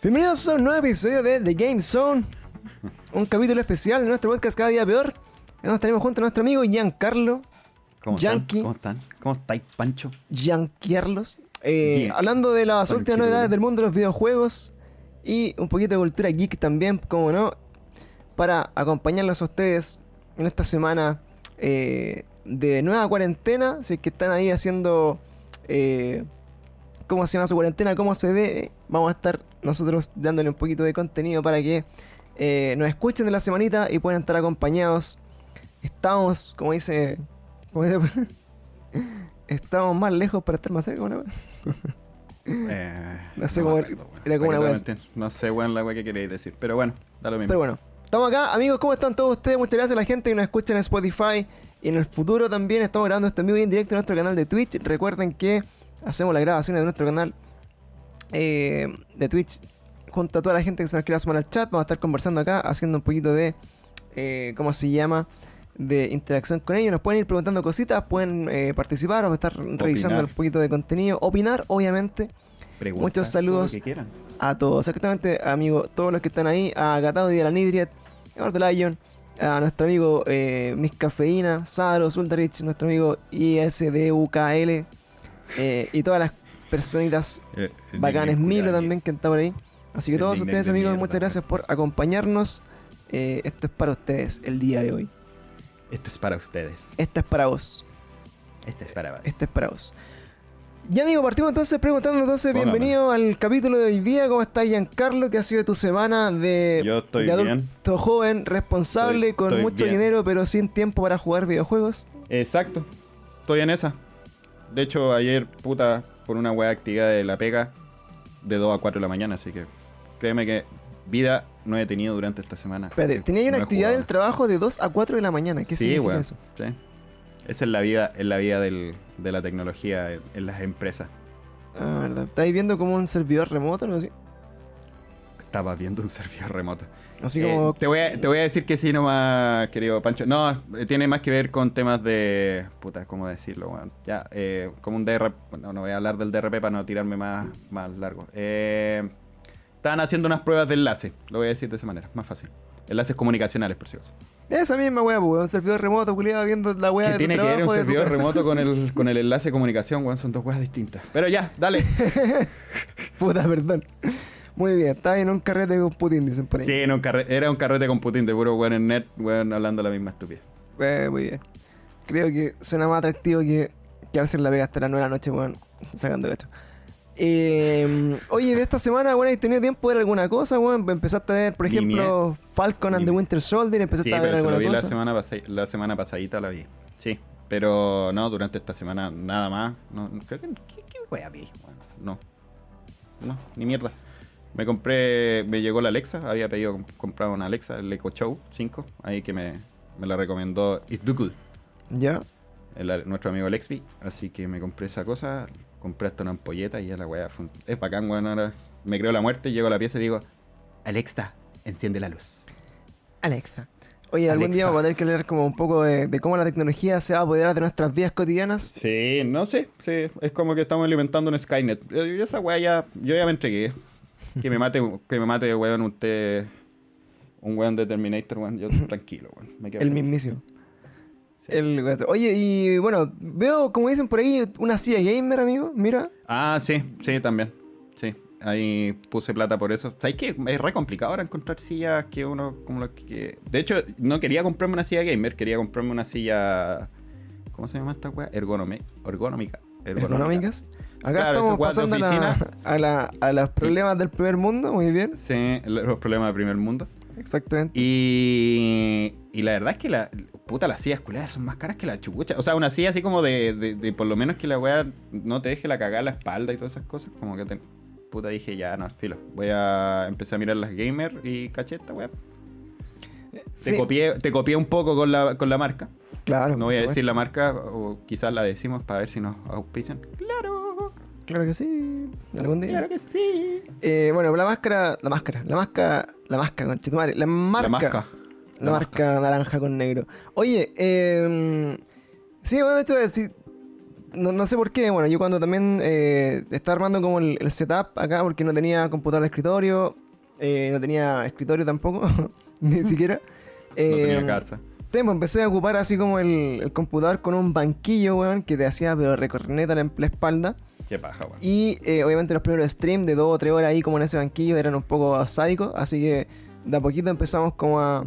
Bienvenidos a un nuevo episodio de The Game Zone. Un capítulo especial de nuestro podcast Cada Día Peor. Nos tenemos junto a nuestro amigo Giancarlo. ¿Cómo Yankee. están? ¿Cómo están? ¿Cómo estáis, Pancho? Giancarlos. Eh, hablando de las Pancho. últimas novedades del mundo de los videojuegos. Y un poquito de cultura geek también, como no. Para acompañarlos a ustedes en esta semana eh, de nueva cuarentena. Si es que están ahí haciendo... eh, cómo se llama su cuarentena, cómo se ve, vamos a estar nosotros dándole un poquito de contenido para que eh, nos escuchen de la semanita y puedan estar acompañados. Estamos, como dice, como dice- estamos más lejos para estar más cerca. ¿no? Eh, No sé me cómo- acuerdo, era como una wea. No sé, weón, la weá que queréis decir. Pero bueno, da lo mismo. Pero bueno, estamos acá, amigos, ¿cómo están todos ustedes? Muchas gracias a la gente que nos escucha en Spotify y en el futuro también estamos grabando este en vivo y en directo en nuestro canal de Twitch. Recuerden que hacemos las grabaciones de nuestro canal eh, de Twitch junto a toda la gente que se nos quiera sumar al chat. Vamos a estar conversando acá, haciendo un poquito de, eh, ¿cómo se llama? De interacción con ellos. Nos pueden ir preguntando cositas, pueden eh, participar, vamos a estar revisando un poquito de contenido, opinar, obviamente. Pregunta, muchos saludos. A todos, exactamente, amigos, todos los que están ahí, a Gatado y a la Nidriet, a Lord Lion, a nuestro amigo eh, Miss Cafeína, Sadro, Suldarich, nuestro amigo ISDUKL, eh, y todas las personitas Eh, el bacanes, Milo también que está por ahí. Así que todos ustedes, de amigos, mierda, muchas gracias por acompañarnos. Eh, esto es para ustedes el día de hoy. Esto es para ustedes. Esta es para vos. Este es para vos. Este es para vos. Ya amigo, partimos entonces preguntando entonces, Póngame. bienvenido al capítulo de hoy día. ¿Cómo estás, Giancarlo? ¿Qué ha sido tu semana de, Yo estoy de bien. adulto joven, responsable, Estoy- con estoy mucho bien. dinero, pero sin tiempo para jugar videojuegos? Exacto. Estoy en esa. De hecho, ayer, puta, por una weá actividad de la pega, de 2 a 4 de la mañana, así que créeme que vida no he tenido durante esta semana. Espérate, tenía una no actividad del trabajo de 2 a 4 de la mañana. ¿Qué sí, significa eso? sí. Esa es la vida, es la vida del- de la tecnología en, en las empresas. Ah, verdad. ¿Estáis viendo como un servidor remoto o algo así? Estaba viendo un servidor remoto. Así Eh, como... te, voy a, te voy a decir que sí nomás, querido Pancho. No, eh, tiene más que ver con temas de... Puta, ¿cómo decirlo? weón? Ya, eh, como un DRP... No, no voy a hablar del DRP para no tirarme más, más largo. Eh, estaban haciendo unas pruebas de enlace. Lo voy a decir de esa manera, más fácil. Enlaces comunicacionales, por si acaso. Esa misma wea, pues, un servidor remoto, culiado, viendo la wea ¿Qué de tiene tu que ver un de servidor remoto con el, con el enlace de comunicación, weón? Son dos weas distintas. Pero ya, dale. Puta, perdón. Muy bien, está en un carrete con Putin, dicen por ahí. Sí, era un, carre- era un carrete con Putin de puro weón en net, weón, hablando la misma estupidez. Eh, muy bien. Creo que suena más atractivo que quedarse en la vega hasta las 9 de la noche, weón, sacando gacho. Eh, oye, de esta semana, weón, ¿has tenido tiempo de ver alguna cosa, weón? Empezaste a ver, por ejemplo, Falcon and the Winter Soldier, empezaste Sí, a ver pero se lo alguna vi la cosa. semana, pasa- la semana pasadita, la vi. Sí, pero no, durante esta semana nada más. No, creo que... ¿Qué, qué wea vi? Bueno, no. No, ni mierda. Me compré... Me llegó la Alexa. Había pedido comp- comprar una Alexa, el Echo Show 5. Ahí que me, me la recomendó It's Good, Ya. nuestro amigo Lexby. Así que me compré esa cosa. Compré hasta una ampolleta y ya la fue... Es bacán, weón. Ahora me creo la muerte, llego a la pieza y digo... Alexa, enciende la luz. Alexa. Oye, algún día vamos a tener que leer como un poco de, de cómo la tecnología se va a apoderar de nuestras vidas cotidianas. Sí, no sé, sí, es como que estamos alimentando un Skynet. Eh, y esa weá ya, yo ya me entregué. Que me mate, que me mate, weón, usted, un weón de Terminator, weón, yo tranquilo, weón. Me quedo El mismísimo. El- oye, y bueno, veo, como dicen por ahí, una silla gamer, amigo. Mira. Ah, sí, sí, también. Sí, ahí puse plata por eso. ¿Sabes qué? Es re complicado ahora encontrar sillas que uno, como lo que... De hecho, no quería comprarme una silla gamer, quería comprarme una silla... ¿Cómo se llama esta weá? Ergonómica. Ergonómicas. Acá Claro, estamos pasando a, la- a, la- a los problemas del primer mundo, muy bien. Sí, los problemas del primer mundo. Exactamente. Y, y la verdad es que la puta las sillas culiadas son más caras que la chucha. O sea, una silla así como de, de, de por lo menos que la weá no te deje la cagada en la espalda y todas esas cosas. Como que te, puta dije ya, no, filo. Voy a empezar a mirar las gamer y caché esta weá. Te, Sí, copié, te copié un poco con la, con la marca. claro. No voy a decir la marca, o quizás la decimos para ver si nos auspician. Claro. Claro que sí. Algún día. claro que sí. Eh, bueno, la máscara, la máscara, la máscara, la máscara, conchetumare, la marca. La marca. La marca naranja con negro. Oye, eh, sí, bueno, de hecho, eh, sí, no, no sé por qué. Bueno, yo cuando también eh, estaba armando como el, el setup acá, porque no tenía computador de escritorio, eh, no tenía escritorio tampoco, ni siquiera. No tenía Eh, casa. Temo, empecé a ocupar así como el, el computador con un banquillo, weón, que te hacía pero recorneta la, la espalda. Qué paja, weón. Y eh, obviamente los primeros streams de dos o tres horas ahí como en ese banquillo eran un poco sádicos, así que de a poquito empezamos como a,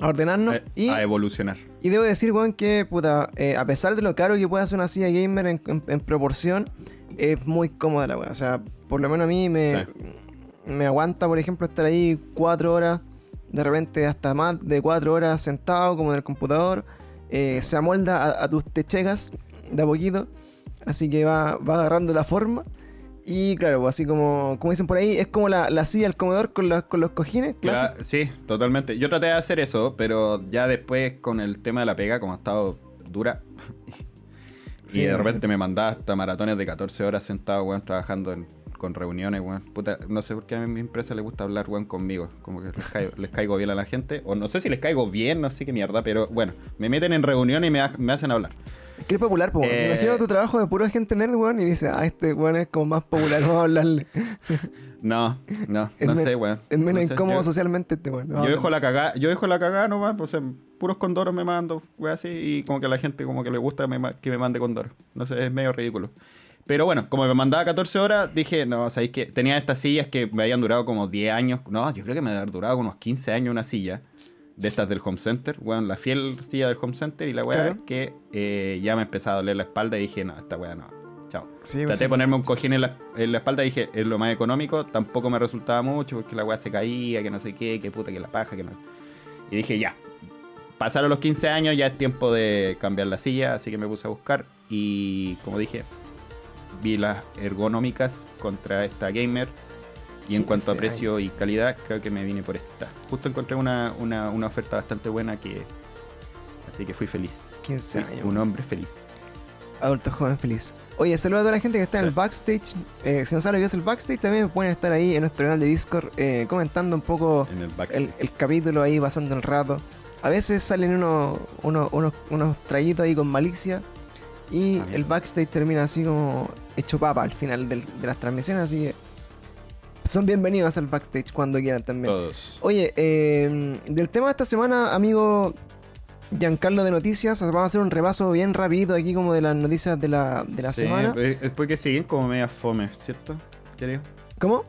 a ordenarnos. Eh, y, A evolucionar. y debo decir, weón, que puta, eh, a pesar de lo caro que pueda ser una silla gamer en, en- en proporción, es muy cómoda la weá. O sea, por lo menos a mí me, me aguanta, por ejemplo, estar ahí cuatro horas, de repente hasta más de cuatro horas sentado como en el computador. Eh, se amolda a, a tus techegas de a poquito. Así que va, va agarrando la forma. Y claro, pues así como, como dicen por ahí, es como la, la silla del comedor con, los- con los cojines. Cla- clásico. sí, totalmente. Yo traté de hacer eso, pero ya después con el tema de la pega, como ha estado dura, Sí, y de repente me mandaba hasta maratones de 14 horas sentado, weón, trabajando en- con reuniones, weón. Puta, no sé por qué a mi empresa le gusta hablar, weón, conmigo. Como que les caigo, les caigo bien a la gente. O no sé si les caigo bien, no sé qué mierda, pero bueno, me meten en reuniones y me, ha- me hacen hablar. Es que es popular, pues. Eh, Me imagino tu trabajo de pura gente nerd, weón, y dice, ah, este weón es como más popular, vamos a hablarle. No, no, Es no sé, weón. Es menos No sé, incómodo yo- socialmente este weón. Yo dejo la cagada, yo dejo la cagada nomás, pues en puros condoros me mando, wey, así, y como que a la gente como que le gusta que me, ma- que me mande condoros. No sé, es medio ridículo. Pero bueno, como me mandaba 14 horas, dije, no, sabéis que tenía estas sillas que me habían durado como 10 años. No, yo creo que me habían durado unos 15 años una silla de estas del home center. Bueno, la fiel silla del home center y la weá Claro. que eh, ya me empezaba a doler la espalda y dije, no, esta weá no. Chao. Sí, pues, Traté sí. de ponerme un cojín en la, en la espalda y dije, es lo más económico, tampoco me resultaba mucho porque la weá se caía, que no sé qué, que puta, que la paja, que no. Y dije, ya. Pasaron los 15 años, ya es tiempo de cambiar la silla, así que me puse a buscar y como dije, vi las ergonómicas contra esta gamer y en cuanto a 15 precio y calidad, creo que me vine por esta. Justo encontré una, una, una oferta bastante buena que... Así que fui feliz. 15 Fui años. Un hombre feliz. Adulto joven feliz. Oye, saludos a toda la gente que está en el backstage. Eh, si no saben lo que es el backstage, también pueden estar ahí en nuestro canal de Discord eh, comentando un poco el backstage. el, el capítulo ahí, pasando el rato. A veces salen unos, unos, unos, unos traguitos ahí con malicia. Y Ah, el backstage termina así como hecho papa al final del- de las transmisiones. Así que son bienvenidos al backstage cuando quieran también. Todos. Oye, eh, del tema de esta semana, amigo Giancarlo de Noticias, vamos a hacer un repaso bien rápido aquí como de las noticias de la, de la Sí, semana. Es es porque siguen como medias fome, ¿cierto? Creo. ¿Cómo?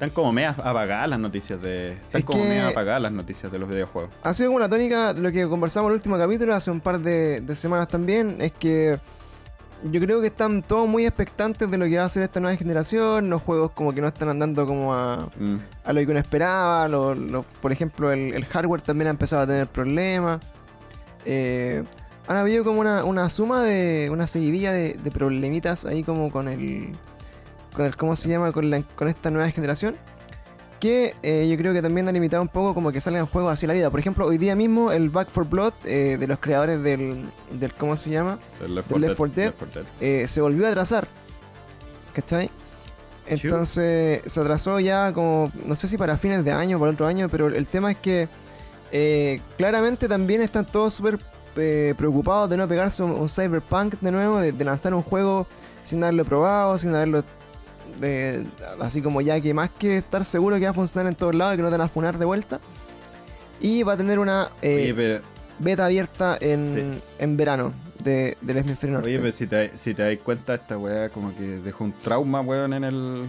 Están como medias apagadas las noticias de. Están Es como medias apagadas las noticias de los videojuegos. Ha sido como la tónica de lo que conversamos en el último capítulo hace un par de, de semanas también. Es que yo creo que están todos muy expectantes de lo que va a ser esta nueva generación. Los juegos como que no están andando como a, Mm. a lo que uno esperaba. lo- lo- por ejemplo, el, el hardware también ha empezado a tener problemas. Eh, han habido como una, una suma de. una seguidilla de, de problemitas ahí como con el. Con el. ¿cómo se llama? con, la- con esta nueva generación. Que eh, yo creo que también ha limitado un poco como que salgan juegos así la vida. Por ejemplo, hoy día mismo el Back for Blood eh, de los creadores del, del. ¿cómo se llama? El Left Del 4 Left 4 Dead. Left 4 Dead. eh, se volvió a atrasar. ¿Cachai? Entonces se atrasó ya como, no sé si para fines de año o para otro año, pero el tema es que eh, claramente también están todos súper eh, preocupados de no pegarse un, un cyberpunk de nuevo, de, de lanzar un juego sin haberlo probado, sin haberlo... de- así como ya que más que estar seguro que va a funcionar en todos lados y que no te van a funar de vuelta. Y va a tener una eh, Oye, beta abierta en, en verano de, del hemisferio norte. oye, pero si te, si te das cuenta, esta weá como que dejó un trauma, weón, en el.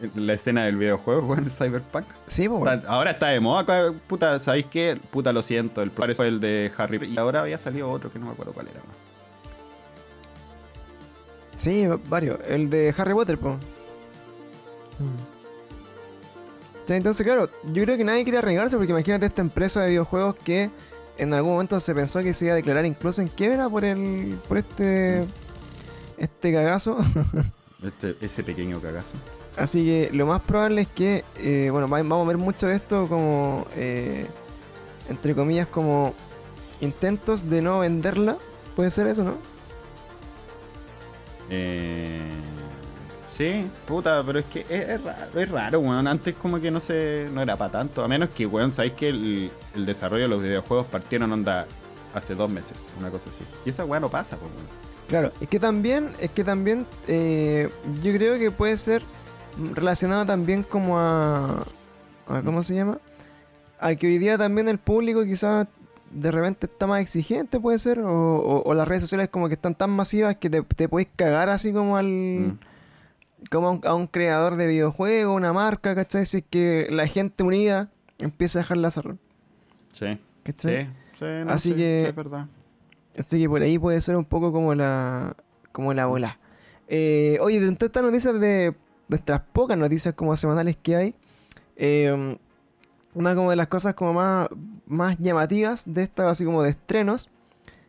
en la escena del videojuego, weón, el Cyberpunk. Sí, bueno. Está- Ahora está de moda, puta, ¿sabéis qué? Puta, lo siento, el primero fue el de Harry y ahora había salido otro que no me acuerdo cuál era. weón. Sí, varios. El de Harry Potter, po. Sí, entonces, claro, yo creo que nadie quiere arriesgarse porque imagínate esta empresa de videojuegos que en algún momento se pensó que se iba a declarar incluso en quiebra por el por este este cagazo. Este, ese pequeño cagazo. Así que lo más probable es que, eh, bueno, va- vamos a ver mucho de esto como eh, entre comillas, como intentos de no venderla. Puede ser eso, ¿no? Eh, sí, puta, pero es que es, raro, es weón. Antes como que no se no era para tanto. A menos que, weón, sabéis que el, desarrollo de los videojuegos partieron onda hace dos meses, una cosa así. Y esa weá no pasa, pues, weón. Claro, es que también, es que también eh, yo creo que puede ser relacionado también como a, a ¿cómo se llama? A que hoy día también el público quizás de repente está más exigente, puede ser, o, o- o las redes sociales como que están tan masivas que te, te puedes cagar así como al... Mm. como a un, a un creador de videojuegos, una marca, ¿cachai? Si es que la gente unida empieza a dejarla hacer, Sí. Sí, ¿cachai? sí, no, Así sí, que- Es verdad. Así que por ahí puede ser un poco como la como la bola. Eh, oye, de todas estas noticias de nuestras pocas noticias como semanales que hay, eh, una como de las cosas como más, más llamativas de estas, así como de estrenos,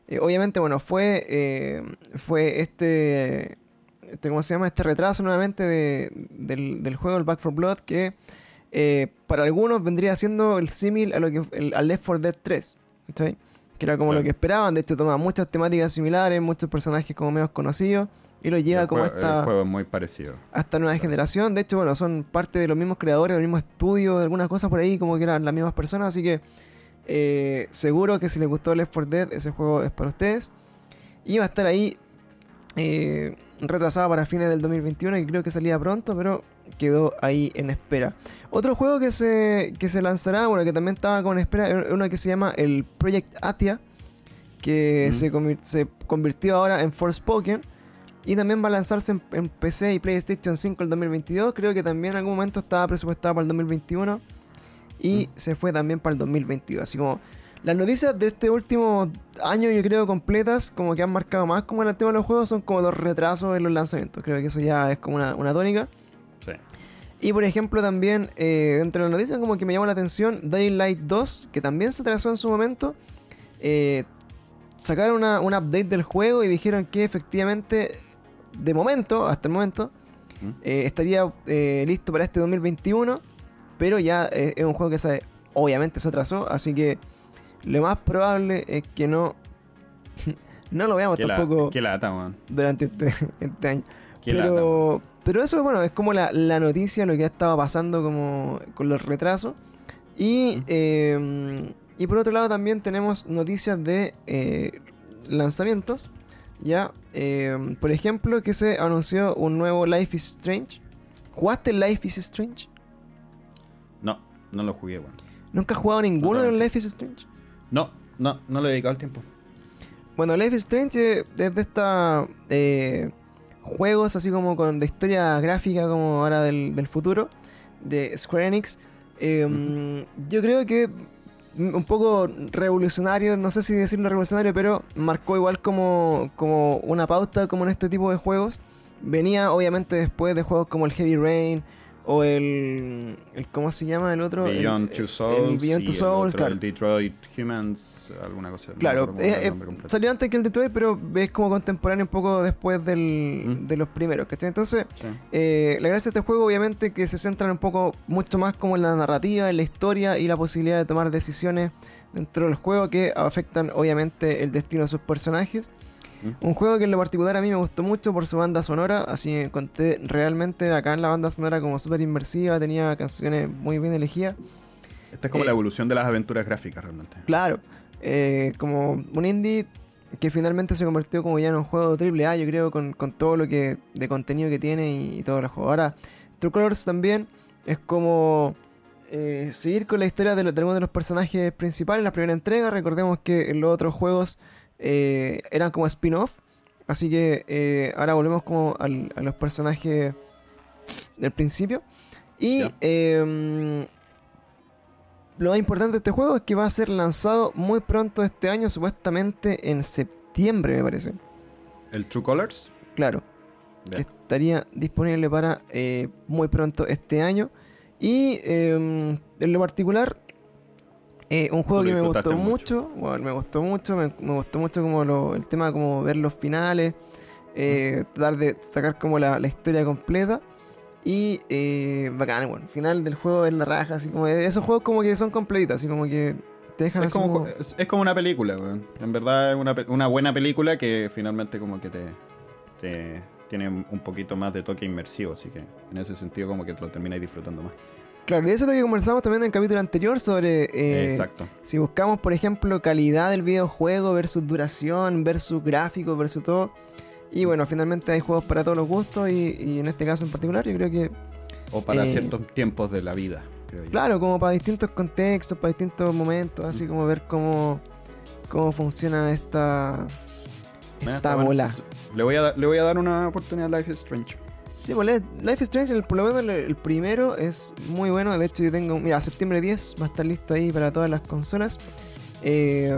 eh, obviamente, bueno, fue, eh, fue este, este, ¿cómo se llama? Este retraso nuevamente de- del, del juego, el Back 4 Blood, que eh, para algunos vendría siendo el símil a lo que el, al Left 4 Dead 3, ¿cachai? Que era como Claro. lo que esperaban, de hecho toma muchas temáticas similares, muchos personajes como menos conocidos, y lo lleva el, como a juego, esta el juego es muy parecido. a esta nueva generación. De hecho, bueno, son parte de los mismos creadores, del mismo estudio, de algunas cosas por ahí, como que eran las mismas personas. Así que eh, seguro que si les gustó Left 4 Dead, ese juego es para ustedes. Y va a estar ahí eh, retrasado para fines del 2021, y creo que salía pronto, pero quedó ahí en espera. Otro juego que se, que se lanzará, bueno, que también estaba con espera, es uno que se llama el Project Atia, que Mm. se convirtió ahora en Forspoken. Y también va a lanzarse en, en PC y PlayStation 5 el 2022. Creo que también en algún momento estaba presupuestado para el 2021. Y Mm. se fue también para el 2022. Así como las noticias de este último año, yo creo, completas, como que han marcado más como en el tema de los juegos, son como los retrasos en los lanzamientos. Creo que eso ya es como una, una tónica. Sí. Y por ejemplo también, eh, dentro de las noticias como que me llamó la atención, Daylight 2, que también se atrasó en su momento, eh, sacaron una, un update del juego y dijeron que efectivamente, de momento, hasta el momento, ¿Mm? eh, estaría eh, listo para este 2021, pero ya eh, es un juego que se, obviamente se atrasó, así que lo más probable es que no, no lo veamos Qué, la- tampoco qué lata, man. durante este, este año. Qué lata, man. Pero, pero eso, bueno, es como la, la noticia, lo que ha estado pasando como con los retrasos. Y, eh, y por otro lado también tenemos noticias de lanzamientos. Ya, eh, por ejemplo, que se anunció un nuevo Life is Strange. ¿Jugaste Life is Strange? No, no lo jugué. ¿Nunca has jugado ninguno de los. Life is Strange? No, no, no le he dedicado el tiempo. Bueno, Life is Strange eh, es de estos juegos así como con de historia gráfica como ahora del, del futuro de Square Enix. Eh, Yo creo que un poco revolucionario, no sé si decirlo revolucionario, pero marcó igual como, como una pauta como en este tipo de juegos. Venía obviamente después de juegos como el Heavy Rain o el, el ¿cómo se llama el otro? El- Beyond el- Two Souls. El Beyond Two el Souls, otro, claro. El Detroit Humans, alguna cosa. no Claro, era el eh, eh, salió antes que el Detroit, pero es como contemporáneo un poco después del, Mm. de los primeros, ¿cachai? Entonces, Sí. eh, la gracia de este juego, obviamente, que se centra un poco mucho más como en la narrativa, en la historia y la posibilidad de tomar decisiones dentro del juego que afectan, obviamente, el destino de sus personajes. Un juego que en lo particular a mí me gustó mucho por su banda sonora, así que encontré realmente acá en la banda sonora como súper inmersiva, tenía canciones muy bien elegidas. Esta es como eh, la evolución de las aventuras gráficas, realmente. Claro, eh, como un indie que finalmente se convirtió como ya en un juego triple A, yo creo, con, con todo lo que de contenido que tiene y, y todo el juego. Ahora, True Colors también es como eh, seguir con la historia de, lo- de algunos de los personajes principales en la primera entrega. Recordemos que en los otros juegos eh, eran como spin-off. Así que eh, ahora volvemos como al- a los personajes del principio. Y em, lo más importante de este juego es que va a ser lanzado muy pronto este año, supuestamente en septiembre, me parece. ¿El True Colors? Claro, que estaría disponible para eh, muy pronto este año. Y em, en lo particular, eh, un juego que me gustó mucho, bueno, me gustó mucho, me, me gustó mucho como lo- el tema como ver los finales, eh, tratar de sacar como la, la historia completa. Y eh, bacán, bueno, final del juego es la raja, así como de esos juegos como que son completitos, así como que te dejan Es así como, como... es, es como una película, weón. En verdad es una, una buena película que finalmente como que te, te tiene un poquito más de toque inmersivo, así que en ese sentido como que te lo termináis disfrutando más. Claro, y eso es lo que conversamos también en el capítulo anterior sobre... eh, Exacto. Si buscamos, por ejemplo, calidad del videojuego versus duración, versus gráficos, versus todo. Y bueno, finalmente hay juegos para todos los gustos y, y en este caso en particular yo creo que, O para eh, ciertos tiempos de la vida, creo yo. claro, como para distintos contextos, para distintos momentos, así como ver cómo, cómo funciona esta, esta bola. Le voy, a, dar- le voy a dar una oportunidad a Life is Strange. Sí, pues Life is Strange, el, por lo menos el, el primero es muy bueno. De hecho, yo tengo, mira, septiembre 10 va a estar listo ahí para todas las consolas. Eh,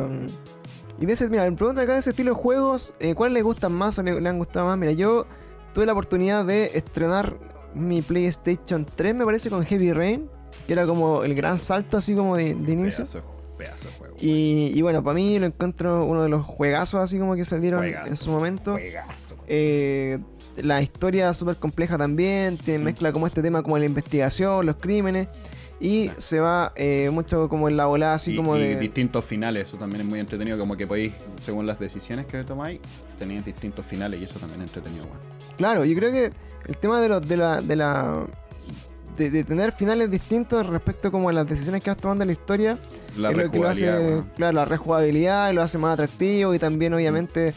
y de ese, mira, me preguntan acá de ese estilo de juegos, eh, ¿cuáles les gustan más o le, le han gustado más? Mira, yo tuve la oportunidad de estrenar mi PlayStation 3, me parece, con Heavy Rain, que era como el gran salto así como de, de inicio. Pedazo, pedazo de juego. Y, y bueno, para mí lo encuentro uno de los juegazos así como que salieron Juegazo. en su momento. Juegazo. Eh, la historia súper compleja también, te mezcla como este tema como la investigación, los crímenes, y se va eh, mucho como en la volada así y, como y de... distintos finales, eso también es muy entretenido, como que podéis, según las decisiones que tomáis, tenéis distintos finales y eso también es entretenido, weón. Claro, yo creo que el tema de, los de la... De la de, de tener finales distintos respecto como a las decisiones que vas tomando en la historia La es lo que lo hace, weón. claro, la rejugabilidad lo hace más atractivo y también obviamente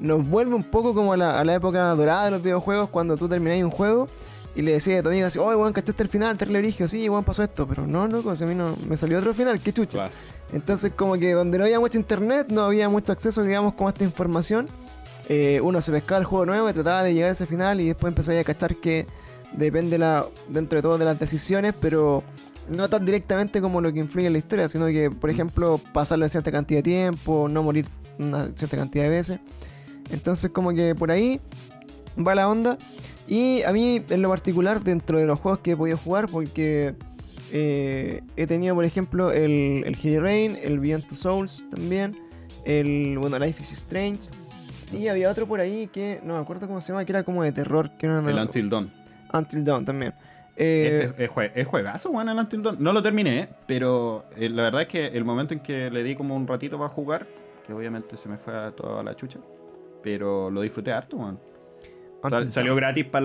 nos vuelve un poco como a la, a la época dorada de los videojuegos cuando tú termináis un juego y le decías a tu amigo así, oye, weón, ¿cachaste el final? Terrible origen, sí, weón, pasó esto, pero no, loco, si a mí no, me salió otro final, qué chucha. Claro. Entonces como que donde no había mucho internet, no había mucho acceso, digamos, como a esta información, eh, uno se pescaba el juego nuevo y trataba de llegar a ese final y después empezaba a cachar que depende la, dentro de todo de las decisiones, pero no tan directamente como lo que influye en la historia, sino que, por ejemplo, pasarlo en cierta cantidad de tiempo, no morir una cierta cantidad de veces. Entonces como que por ahí va la onda. Y a mí en lo particular dentro de los juegos que he podido jugar, porque eh, he tenido por ejemplo el, el Heavy Rain, el Beyond Two Souls también, el bueno Life is Strange. Y había otro por ahí que no me acuerdo cómo se llama, que era como de terror, que era El Until Dawn. Until Dawn también. Eh, es, jue- es juegazo, weón, el Until Dawn. No lo terminé, pero eh, la verdad es que el momento en que le di como un ratito para jugar, que obviamente se me fue a toda la chucha, pero lo disfruté harto. Sal- Until salió gratis para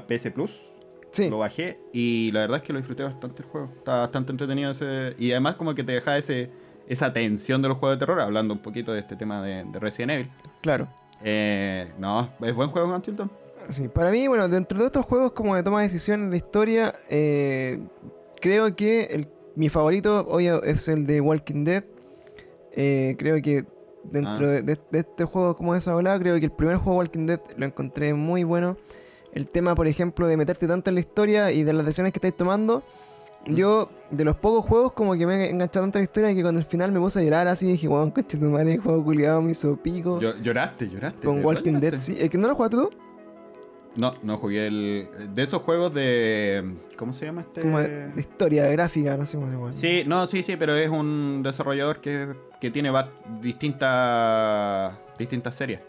la PS Plus. Sí, Lo bajé y la verdad es que lo disfruté bastante el juego. Está bastante entretenido ese. Y además como que te deja ese, esa tensión de los juegos de terror, hablando un poquito de este tema de, de Resident Evil. claro. Eh, no, es buen juego Until Dawn. Sí, para mí, bueno, dentro de estos juegos como de toma de decisiones de historia, eh, creo que el- mi favorito hoy es el de Walking Dead. Eh, creo que dentro Ah. de, de- de este juego como esa volada, creo que el primer juego Walking Dead lo encontré muy bueno. El tema, por ejemplo, de meterte tanto en la historia y de las decisiones que estáis tomando. Mm. Yo, de los pocos juegos, como que me he enganchado tanto en la historia que cuando al final me puse a llorar así, dije, weón, coche tu madre, juego culiado, me hizo pico. Yo- lloraste, lloraste. con ¿de Walking Dead, sí. ¿Es que no lo jugaste tú? No, no jugué el. De esos juegos de. ¿Cómo se llama este? Como de, historia, gráfica, no sé cómo se llama. Sí, no, sí, sí, pero es un desarrollador que, que tiene distintas distintas series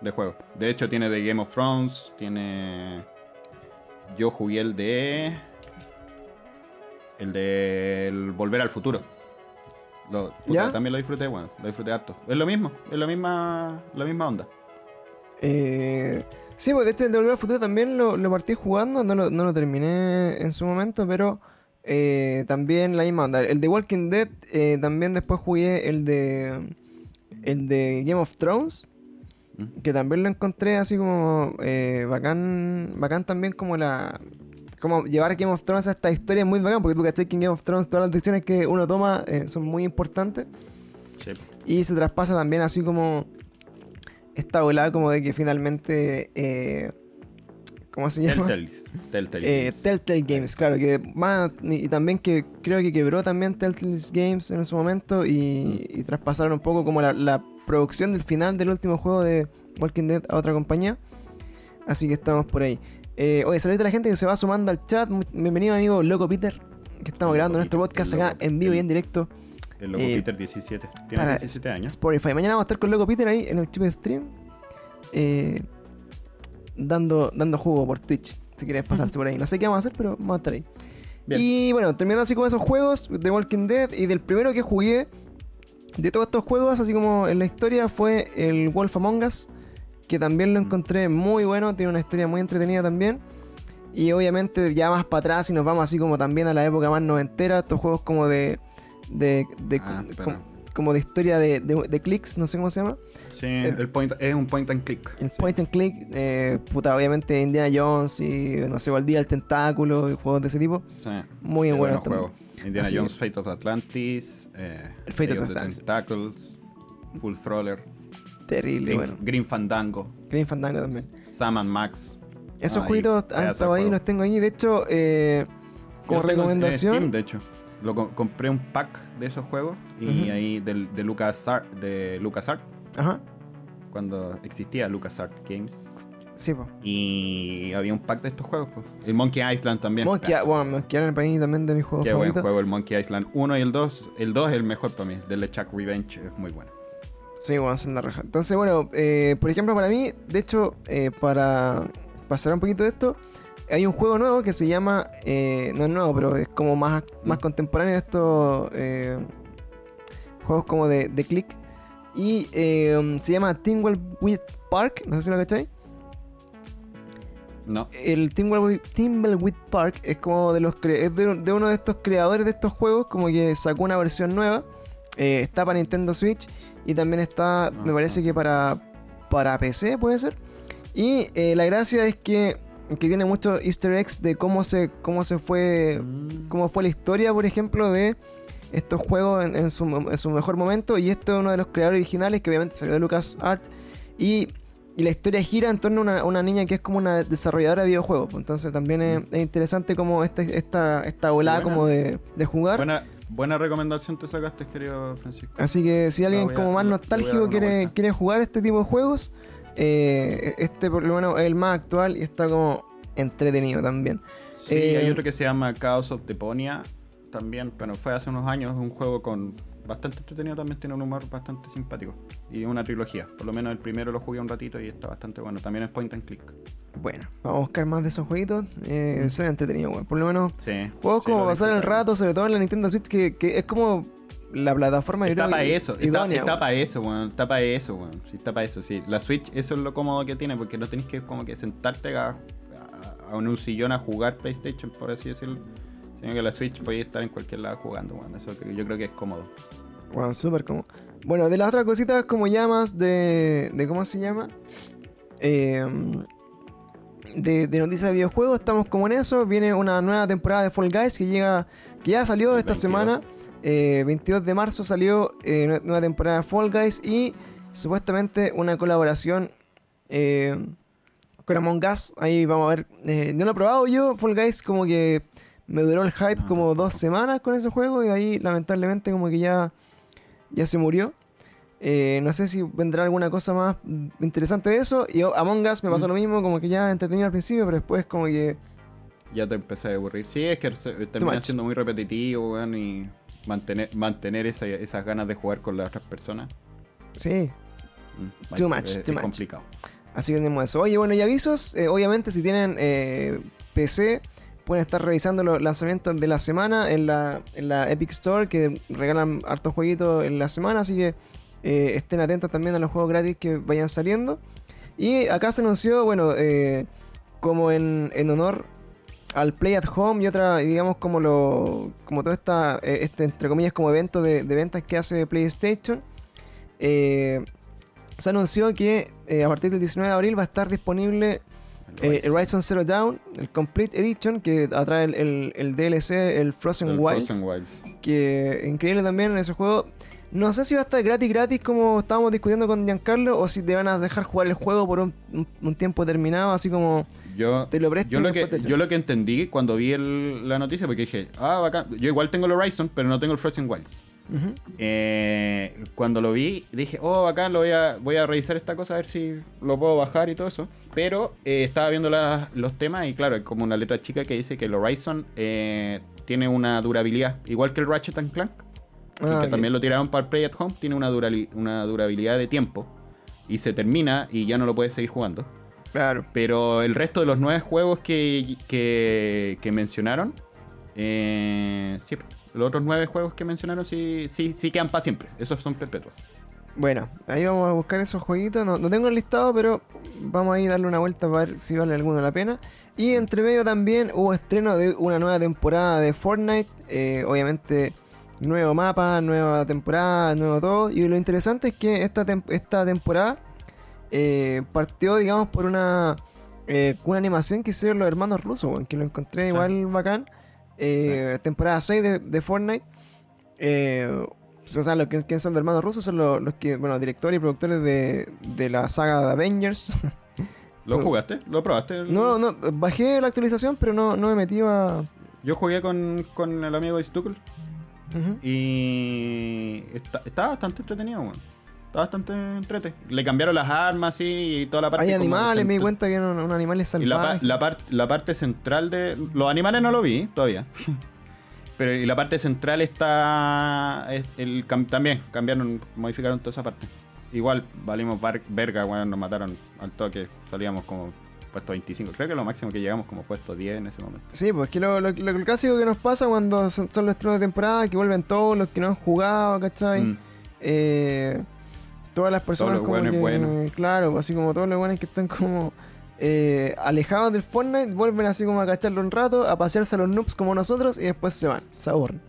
de juegos. De hecho, tiene de Game of Thrones, tiene. Yo jugué el de. El de el Volver al Futuro. Lo- puta, ¿Ya? También lo disfruté, bueno, lo disfruté harto. Es lo mismo, es la misma, la misma onda. Eh, sí, pues de hecho el de Volver al Futuro también lo, lo partí jugando, no lo, no lo terminé en su momento, pero eh, también la misma onda. El de Walking Dead, eh, también después jugué el de el de Game of Thrones, ¿Mm? que también lo encontré así como eh, bacán, bacán también como la... Como llevar Game of Thrones a esta historia es muy bacán, porque tú cachai que en Game of Thrones todas las decisiones que uno toma son muy importantes. Sí. Y se traspasa también así como esta volada como de que finalmente... eh, ¿Cómo se llama? Telltale, Telltale Eh, Games. Telltale Games, claro, que más, y también que creo que quebró también Telltale Games en su momento y, y traspasaron un poco como la, la producción del final del último juego de Walking Dead a otra compañía. Así que estamos por ahí. Eh, oye, saludos a la gente que se va sumando al chat. Bienvenido amigo Loco Peter, que estamos Loco grabando nuestro podcast acá en vivo y en directo. El loco eh, Peter 17. Tiene para 17 años. Spotify. Mañana vamos a estar con Loco Peter ahí en el chip stream. eh, dando, dando jugo por Twitch. Si quieres pasarse por ahí. No sé qué vamos a hacer, pero vamos a estar ahí. Bien. Y bueno, terminando así con esos juegos de Walking Dead y del primero que jugué de todos estos juegos, así como en la historia, fue el Wolf Among Us, que también lo Mm. encontré muy bueno, tiene una historia muy entretenida también. Y obviamente ya más para atrás y nos vamos así como también a la época más noventera, estos juegos como de... de, de- Ah, como, de historia de, de, de clics, no sé cómo se llama. Sí, el point, es un point and click. El Sí. point and click, eh, puta, obviamente Indiana Jones y no sé, el día del tentáculo y juegos de ese tipo. Sí. Muy buenos juegos. Indiana Así Jones, Fate of Atlantis, eh, El Fate of Day the Atlantis. Tentacles, Full Thrower, Terrible, Green, bueno. Green Fandango, Green Fandango también. Sam and Max. Esos Ay, jueguitos han estado ahí, los tengo ahí. De hecho, eh, como en recomendación, Steam, de hecho. Lo co- compré un pack de esos juegos y ahí del, de LucasArts, de LucasArts, ajá, cuando existía LucasArts Games. sí, po. Y había un pack de estos juegos. pues. El Monkey Island también. Monkey, bueno, Monkey Island para mí también de mis juegos Qué buen favoritos. juego el Monkey Island 1 y el 2. El 2 es el mejor para mí. Del LeChuck Revenge es muy bueno. Sí, bueno, hacen la raja. Entonces, bueno, eh, por ejemplo, para mí, de hecho, eh, para pasar un poquito de esto, hay un juego nuevo que se llama, eh, no es nuevo, pero es como más, más Mm. contemporáneo de estos eh, juegos como de, de click. Y eh, se llama Timbleweed Park, no sé si lo cacháis. No. El Timbleweed, Park es como de los es de, de uno de estos creadores de estos juegos, como que sacó una versión nueva. Eh, está para Nintendo Switch y también está, me Ajá. parece que para, para PC, puede ser. Y eh, la gracia es que, que tiene muchos easter eggs de cómo se, cómo se fue, cómo fue la historia, por ejemplo, de estos juegos en, en su, en su mejor momento. Y este es uno de los creadores originales que obviamente salió de LucasArts. Y, y la historia gira en torno a una, una niña que es como una desarrolladora de videojuegos. Entonces también es, es interesante como esta, esta, esta volada buena. como de, de jugar. Buena, buena recomendación te sacaste, querido Francisco. Así que si alguien como más nostálgico quiere, quiere jugar este tipo de juegos, eh, este por lo menos es el más actual y está como entretenido también. Sí, Eh, hay otro que se llama Chaos of Deponia también, pero fue hace unos años, un juego con bastante entretenido, también tiene un humor bastante simpático. Y una trilogía, por lo menos el primero lo jugué un ratito y está bastante bueno. También es point and click. Bueno, vamos a buscar más de esos jueguitos. Eh, son entretenidos, weón. Por lo menos Sí. juegos sí, como pasar el rato, sobre todo en la Nintendo Switch, que, que es como la plataforma Está para eso, idónea, está weón. para eso, weón. Está para eso, weón. Sí, está para eso, sí. La Switch, eso es lo cómodo que tiene, porque no tenés que como que sentarte a, a- a en un sillón a jugar PlayStation, por así decirlo. Sino que la Switch podéis estar en cualquier lado jugando, weón. Eso yo creo que es cómodo. Bueno, súper como. Bueno, de las otras cositas como llamas de. de ¿Cómo se llama? Eh, de, de noticias de videojuegos, estamos como en eso. Viene una nueva temporada de Fall Guys que llega. que ya salió esta 22. semana. Eh, 22 de marzo salió eh, nue- nueva temporada de Fall Guys y supuestamente una colaboración eh, con Among Us. Ahí vamos a ver. eh, no lo he probado yo. Fall Guys como que me duró el hype No, como dos semanas con ese juego y de ahí lamentablemente como que ya, ya se murió. Eh, no sé si vendrá alguna cosa más interesante de eso. Y oh, Among Us me pasó Mm. lo mismo, como que ya entretenido al principio, pero después como que... Ya te empecé a aburrir. Sí, es que termina siendo muy repetitivo, weón, y mantener, mantener esa- esas ganas de jugar con las otras personas. Sí, mm, Too much, es, too es much. complicado. Así que tenemos eso. Oye, bueno, y avisos. eh, obviamente, si tienen eh, PC, pueden estar revisando los lanzamientos de la semana en la, en la Epic Store, que regalan hartos jueguitos en la semana. Así que eh, estén atentos también a los juegos gratis que vayan saliendo. Y acá se anunció, bueno, como en, en honor al Play at Home y otra, digamos, como lo como todo esta, eh, este, entre comillas, como evento de, de ventas que hace PlayStation. eh, se anunció que eh, a partir del 19 de abril va a estar disponible eh, Horizon Zero Dawn, el Complete Edition, que atrae el, el- el DLC, el Frozen El Wilds, Frozen Wilds. que increíble también en ese juego. No sé si va a estar gratis, gratis, como estábamos discutiendo con Giancarlo, o si te van a dejar jugar el juego por un, un- un tiempo determinado, así como Yo, te lo presto yo, lo que, te yo lo que entendí cuando vi el- la noticia, porque dije, ah, bacán. Yo igual tengo el Horizon, pero no tengo el Frozen Wilds. Eh, cuando lo vi, dije, oh, bacán, lo voy a, voy a revisar esta cosa, a ver si lo puedo bajar y todo eso. Pero eh, estaba viendo las- los temas y claro, hay como una letra chica que dice que el Horizon eh, tiene una durabilidad, igual que el Ratchet and Clank, y Ah, que también lo tiraron para el Play at Home, tiene una, durali- una durabilidad de tiempo. Y se termina y ya no lo puedes seguir jugando. Claro. Pero el resto de los nueve juegos que, que, que mencionaron Eh, sí, los otros nueve juegos que mencionaron sí, sí, sí quedan para siempre. Esos son perpetuos. Bueno, ahí vamos a buscar esos jueguitos. No, no tengo el listado, pero vamos a ir a darle una vuelta para ver si vale alguno la pena. Y entre medio también hubo estreno de una nueva temporada de Fortnite. Eh, obviamente, nuevo mapa, nueva temporada, nuevo todo. Y lo interesante es que esta, tem- esta temporada eh, partió, digamos, por una, eh, una animación que hicieron los hermanos rusos, que lo encontré igual bacán. Eh, Temporada 6 de, de Fortnite. O sea, los que, que son de hermanos rusos son los, los que, bueno, directores y productores de, de la saga de Avengers. ¿Lo jugaste? ¿Lo probaste? no, no, bajé la actualización, pero no, no me metí a. Yo jugué con, con el amigo Stuckle Y está, está bastante entretenido, weón. Está bastante entrete. Le cambiaron las armas sí, y toda la parte. Hay animales, me di cuenta que eran unos animales Y la, salvajes. la, par- la parte central de. Los animales no lo vi todavía. Pero y la parte central está. es el, también cambiaron, modificaron toda esa parte. Igual valimos verga, weón, nos mataron al toque. Salíamos como puesto 25. Creo que lo máximo que llegamos como puesto 10 en ese momento. Sí, pues que lo, lo- clásico que nos pasa cuando son, son los estrenos de temporada, que vuelven todos los que no han jugado, ¿cachai? Mm. Eh, todas las personas los como buenos que, buenos. claro, así como todos los buenos que están como eh, alejados del Fortnite, vuelven así como a cacharlo un rato, a pasearse a los noobs como nosotros y después se van, se aburren.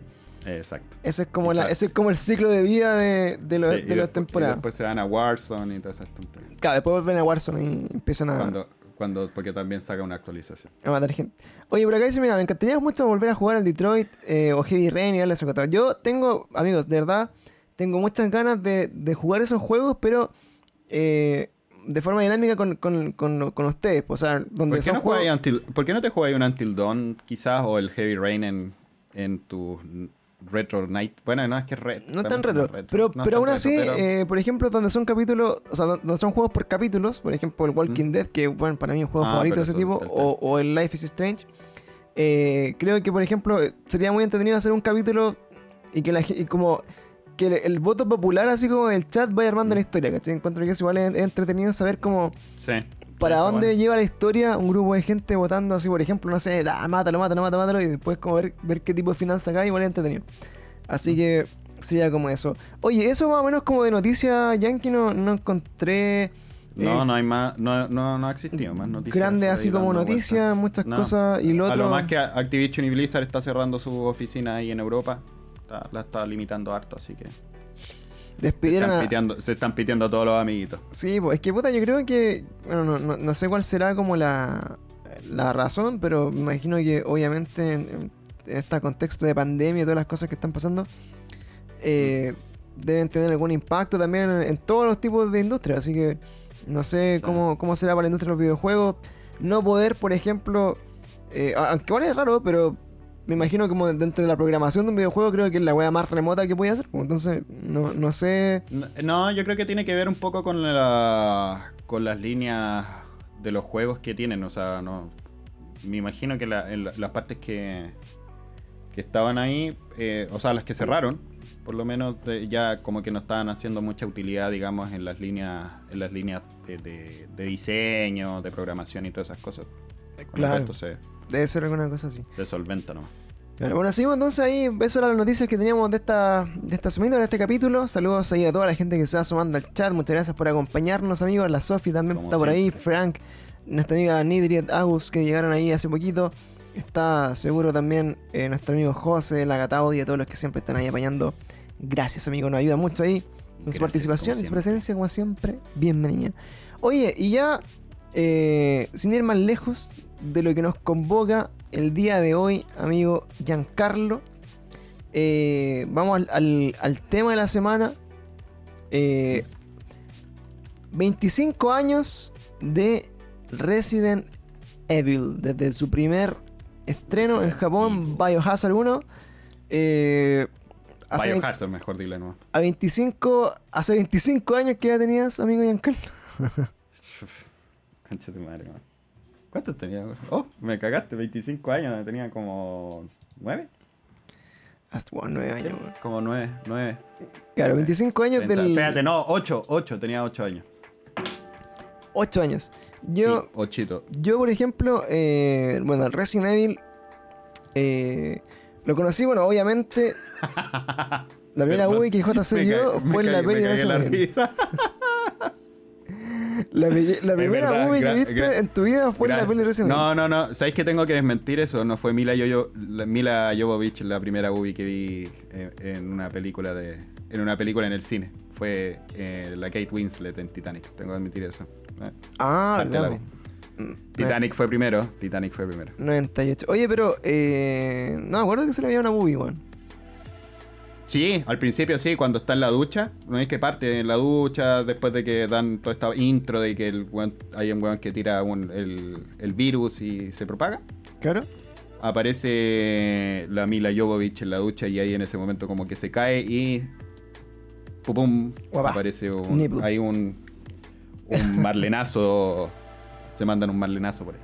Exacto. Ese es como la, ese es como el ciclo de vida de, de, lo- Sí, de las temporadas. Y después se van a Warzone y todas esas tonterías. Claro, después vuelven a Warzone y empiezan a, Cuando, cuando, porque también saca una actualización. a matar gente. Oye, por acá dice, mira, me encantaría mucho volver a jugar al Detroit eh, o Heavy Rain y darle cota. Yo tengo, amigos, de verdad, tengo muchas ganas de, de jugar esos juegos, pero eh, de forma dinámica con, con, con, con ustedes. pues, o sea, donde ¿Por qué, no juegos... Until- ¿Por qué no te jugáis un Until Dawn quizás o el Heavy Rain en, en tu Retro Night? Bueno, no es que es retro. No tan también retro, es pero, No es pero tan aún retro, así, pero- eh, por ejemplo, donde son capítulos, o sea, donde son juegos por capítulos, por ejemplo, el Walking Dead, que bueno, para mí es un juego Ah, favorito de ese tipo, o, o el Life is Strange, eh, creo que, por ejemplo, sería muy entretenido hacer un capítulo y que la y como que el, el voto popular, así como del chat, vaya armando Mm. la historia, ¿cachai? Encuentro que es igual es, es entretenido saber cómo, Sí. Para dónde bueno. lleva la historia un grupo de gente votando así, por ejemplo, no sé, ah, mátalo, mátalo, mátalo, mátalo, y después como ver, ver qué tipo de final saca, igual es entretenido. Así Mm. que sería como eso. Oye, eso más o menos como de noticia yankee no, no encontré No, eh, no hay más, no, no, no ha existido más noticias. grandes así como noticias, muchas No. cosas. Y lo A otro, lo más que Activision y Blizzard está cerrando su oficina ahí en Europa. La está limitando harto, así que se despidieron están, a... piteando, se están piteando a todos los amiguitos. Sí, pues es que puta, yo creo que. Bueno, no, no, no sé cuál será como la, la razón, pero me imagino que obviamente en, en este contexto de pandemia y todas las cosas que están pasando, eh, deben tener algún impacto también en, en todos los tipos de industria. Así que no sé cómo, cómo será para la industria de los videojuegos. No poder, por ejemplo, eh, aunque igual es raro, pero me imagino como dentro de la programación de un videojuego, creo que es la wea más remota que puede hacer. pues, Entonces, no, no sé. No, No, yo creo que tiene que ver un poco con la, con las líneas de los juegos que tienen. O sea, no. Me imagino que la- en la- las partes que, que estaban ahí, eh, o sea, las que cerraron, por lo menos ya como que no estaban haciendo mucha utilidad, digamos, en las líneas, en las líneas de, de- de diseño, de programación y todas esas cosas. Claro. se, Debe ser alguna cosa así. se solventa nomás. Pero bueno, seguimos entonces ahí. Eso eran las noticias que teníamos de esta, de esta semana, de este capítulo. Saludos ahí a toda la gente que se va sumando al chat. Muchas gracias por acompañarnos, amigos. La Sofi también Como está por ahí. Frank, nuestra amiga Nidriet, Agus, que llegaron ahí hace poquito. Está seguro también eh, nuestro amigo José, la Gataudi, a todos los que siempre están ahí apañando. Gracias, amigos. Nos ayuda mucho ahí. Con su participación y su presencia, como siempre. Bienvenida. Oye, y ya, eh, sin ir más lejos de lo que nos convoca el día de hoy, amigo Giancarlo, eh, vamos al, al- al tema de la semana. Eh, 25 años de Resident Evil, desde su primer estreno en Japón. Biohazard 1. eh, hace Biohazard, mejor dile nomás. a 25, hace 25 años que ya tenías, amigo Giancarlo. Concha tu madre, man. ¿Cuántos tenía? Oh, me cagaste, 25 años, tenía como 9. Hasta bueno, 9 años, weón. Como 9, 9. Claro, 25 años del. Espérate, no, 8, 8, tenía 8 años. 8 años. Yo, Sí, ochito. yo por ejemplo, eh, bueno, el Resident Evil Eh, lo conocí, bueno, obviamente. La primera movie que JC vio fue en la peli de Resident Evil. La, primera verdad, movie que viste en tu vida fue en la peli Evil. No, no, no. ¿Sabéis que tengo que desmentir eso? No fue Mila, Yoyo, la- Mila Jovovich la primera movie que vi eh, en una película de en una película en el cine. Fue eh, la Kate Winslet en Titanic. Tengo que admitir eso. Eh, Ah, po. Mm, Titanic fue primero. Titanic fue primero. 98. Oye, pero. Eh, no, me acuerdo que se le veía una movie, weón. Sí, al principio sí, cuando está en la ducha, no es que parte en la ducha, después de que dan toda esta intro de que el weón- hay un weón que tira un- el, el virus y se propaga. Claro. Aparece la Mila Jovovich en la ducha y ahí en ese momento como que se cae y pum, pum Guapa. aparece un, Nipple. hay un un marlenazo, se mandan un marlenazo por ahí.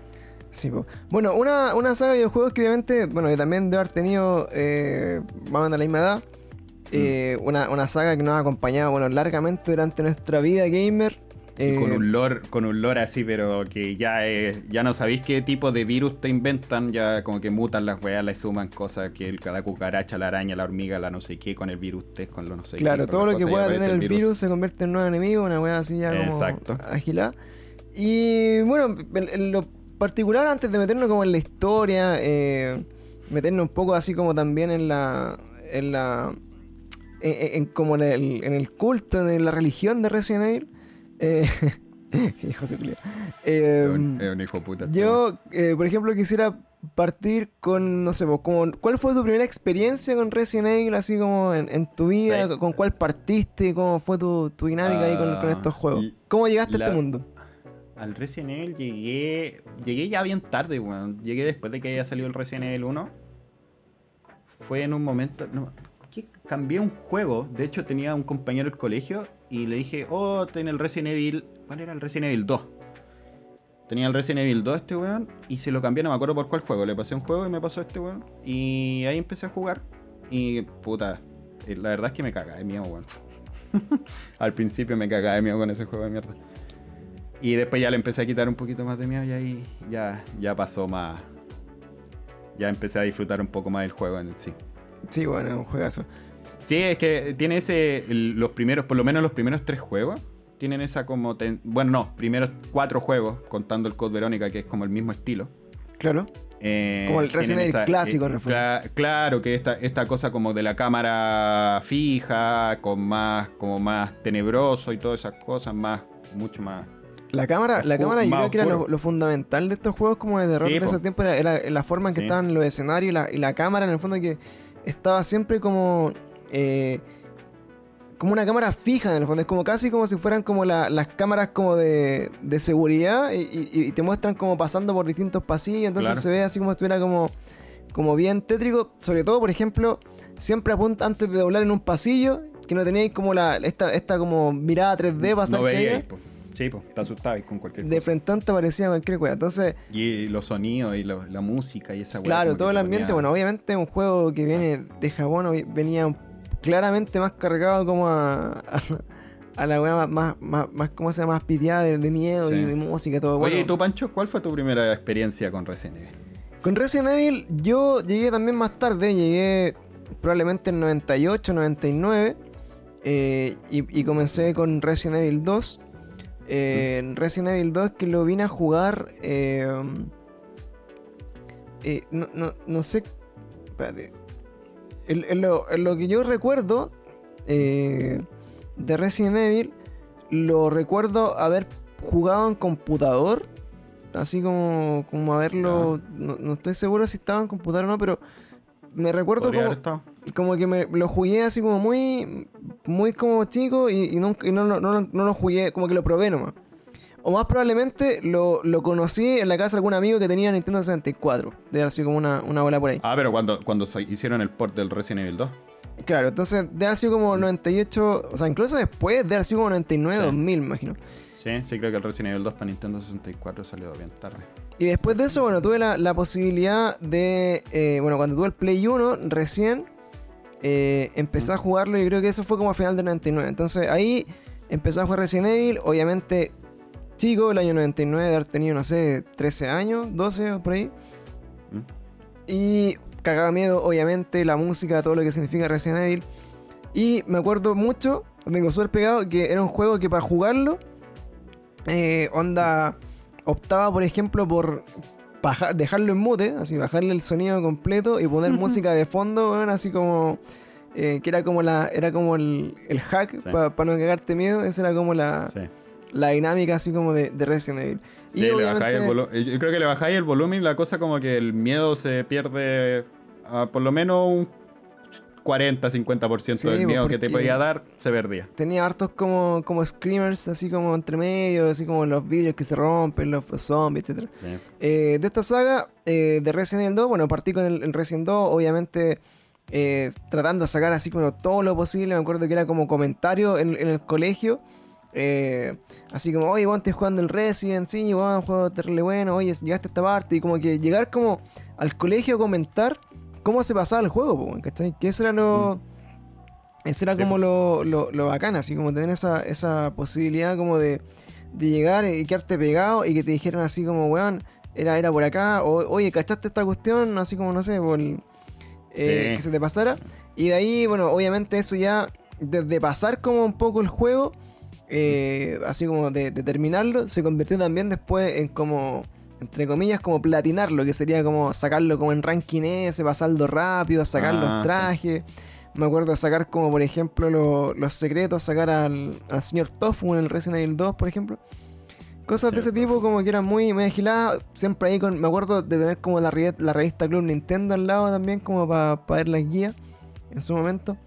Sí, po. Bueno, una, una saga de videojuegos que obviamente, bueno, que también debe haber tenido eh, más o menos la misma edad. Eh, Mm. una, una saga que nos ha acompañado, bueno, largamente durante nuestra vida gamer. Y Eh, con un lore, con un lore así, pero que ya es, ya no sabéis qué tipo de virus te inventan, ya como que mutan las weas, le suman cosas que el, cada cucaracha, la araña, la hormiga, la no sé qué, con el virus test, con lo no sé qué. Claro, con todo lo que pueda tener el virus. se convierte en un nuevo enemigo, una wea así ya como Exacto. agilada. Y bueno, en, en lo particular, antes de meternos como en la historia, eh, meternos un poco así como también en la. en la. En, en- en como en el, en el culto de la religión de Resident Evil. Eh, hijo de culiao. Eh, Es un, es un hijo de puta. yo, eh, por ejemplo, quisiera partir con, no sé, como, ¿cuál fue tu primera experiencia con Resident Evil, así como en, en tu vida? Sí. ¿Con cuál partiste? ¿Cómo fue tu, tu dinámica ahí con, con Ah, estos juegos? ¿Cómo llegaste a la- este mundo? Al Resident Evil llegué. Llegué ya bien tarde, weón. Llegué después de que haya salido el Resident Evil 1. Fue en un momento. No, que cambié un juego. De hecho, tenía un compañero del colegio y le dije, oh, tiene el Resident Evil. ¿Cuál era el Resident Evil 2? Tenía el Resident Evil 2 este weón y se lo cambié, no me acuerdo por cuál juego. Le pasé un juego y me pasó este weón. Y ahí empecé a jugar. Y puta, eh, la verdad es que me caga de miedo, weón. Al principio me cagaba de miedo con ese juego de mierda. Y después ya le empecé a quitar un poquito más de miedo y ahí ya, ya pasó más. Ya empecé a disfrutar un poco más del juego en sí. Sí, bueno, es un juegazo. Sí, es que tiene ese. los primeros, por lo menos los primeros tres juegos, tienen esa como. ten- bueno, no, primeros cuatro juegos, contando el Code Verónica, que es como el mismo estilo. Claro. Eh, Como el Resident Evil clásico, fondo. cla- claro, que esta, esta cosa como de la cámara fija, con más, como más tenebroso y todas esas cosas, más, mucho más. La cámara, la cámara yo creo que era lo, fundamental de estos juegos como de terror Sí, de po. esos tiempos, era, era la forma en que Sí. estaban los escenarios y la, y la cámara en el fondo que estaba siempre como... eh, como una cámara fija en el fondo, es como casi como si fueran como la- las cámaras como de, de seguridad y, y- y te muestran como pasando por distintos pasillos, entonces Claro. se ve así como si estuviera como, como bien tétrico, sobre todo por ejemplo, siempre apunta antes de doblar en un pasillo, que no teníais como la, esta, esta como mirada 3D pasar no que. Sí, pues, te asustabas con cualquier De cosa. frente te parecía cualquier cosa. Entonces, Y los sonidos y lo- la música y esa weá claro, todo el te ambiente, ponía- bueno, obviamente un juego que viene de Japón, venía claramente más cargado como a, a, a la weá más, más, ¿cómo se llama? Más piteada de, de miedo Sí. y de música todo. Bueno, Oye, ¿y tú, Pancho, cuál fue tu primera experiencia con Resident Evil? Con Resident Evil yo llegué también más tarde, llegué probablemente en 98, 99 eh, y, y comencé con Resident Evil 2. Eh, en Resident Evil 2 que lo vine a jugar... eh, eh, no, no- no sé... Espérate. En, en lo, en lo que yo recuerdo de Resident Evil, lo recuerdo haber jugado en computador. Así como, como haberlo. No, no estoy seguro si estaba en computador o no, pero me recuerdo ¿Podría como? Como que me lo jugué así como muy. Muy como chico y, y nunca- y no, no, no, no lo jugué, como que lo probé nomás. O más probablemente lo, lo conocí en la casa de algún amigo que tenía Nintendo 64. De haber sido como una, una bola por ahí. Ah, pero cuando, cuando se hicieron el port del Resident Evil 2. Claro, entonces de haber sido como 98. O sea, incluso después de haber sido como 99, Sí. 2000, me imagino. Sí, sí creo que el Resident Evil 2 para Nintendo 64 salió bien tarde. Y después de eso, bueno, tuve la, la posibilidad de. eh, bueno, cuando tuve el Play 1, recién eh, empecé a jugarlo y creo que eso fue como al final del 99. Entonces ahí empecé a jugar Resident Evil, obviamente chico, el año 99, de haber tenido, no sé, 13 años, 12 o por ahí. ¿Mm? Y cagaba miedo, obviamente, la música, todo lo que significa Resident Evil. Y me acuerdo mucho, tengo súper pegado, que era un juego que para jugarlo, eh, onda, optaba, por ejemplo, por bajar- dejarlo en mute, así bajarle el sonido completo y poner música de fondo, weón, así como... eh, que era como la era como el, el hack Sí. para no cagarte miedo. Esa era como la, Sí. la dinámica así como de, de Resident Evil. Sí, le bajáis el volumen. Yo creo que le bajáis el volumen y la cosa como que el miedo se pierde a por lo menos un 40-50% Sí, del miedo que te podía dar, se perdía. Tenía hartos como, como screamers, así como entre medio, así como los vidrios que se rompen, los, zombies, etc. Sí. Eh, de esta saga, eh, de Resident Evil 2, bueno, partí con el, el Resident 2, obviamente eh, tratando de sacar así como todo lo posible. Me acuerdo que era como comentario en, en el colegio. eh, así como, oye, estoy jugando el Resident, sí, weón, juego terrible bueno, oye, llegaste a esta parte. Y como que llegar como al colegio a comentar cómo se pasaba el juego, ¿cachai? Que eso era lo... Eso era como lo, lo, lo bacán, así como tener esa, esa posibilidad como de, de llegar y quedarte pegado y que te dijeran así como, weón, era, era por acá, o oye, ¿cachaste esta cuestión? Así como, no sé, por, eh, Sí. que se te pasara. Y de ahí, bueno, obviamente eso ya, desde pasar como un poco el juego, eh, así como de, de terminarlo, se convirtió también después en como, entre comillas, como platinarlo, que sería como sacarlo como en ranking S, pasarlo rápido, sacar Ah, los sí. trajes. Me acuerdo de sacar como, por ejemplo, lo- los secretos, sacar al, al señor Tofu en el Resident Evil 2, por ejemplo. Cosas de ese tipo como que eran muy, muy agiladas. Siempre ahí con... Me acuerdo de tener como la, re- la revista Club Nintendo al lado también, como para ver las guías en su momento.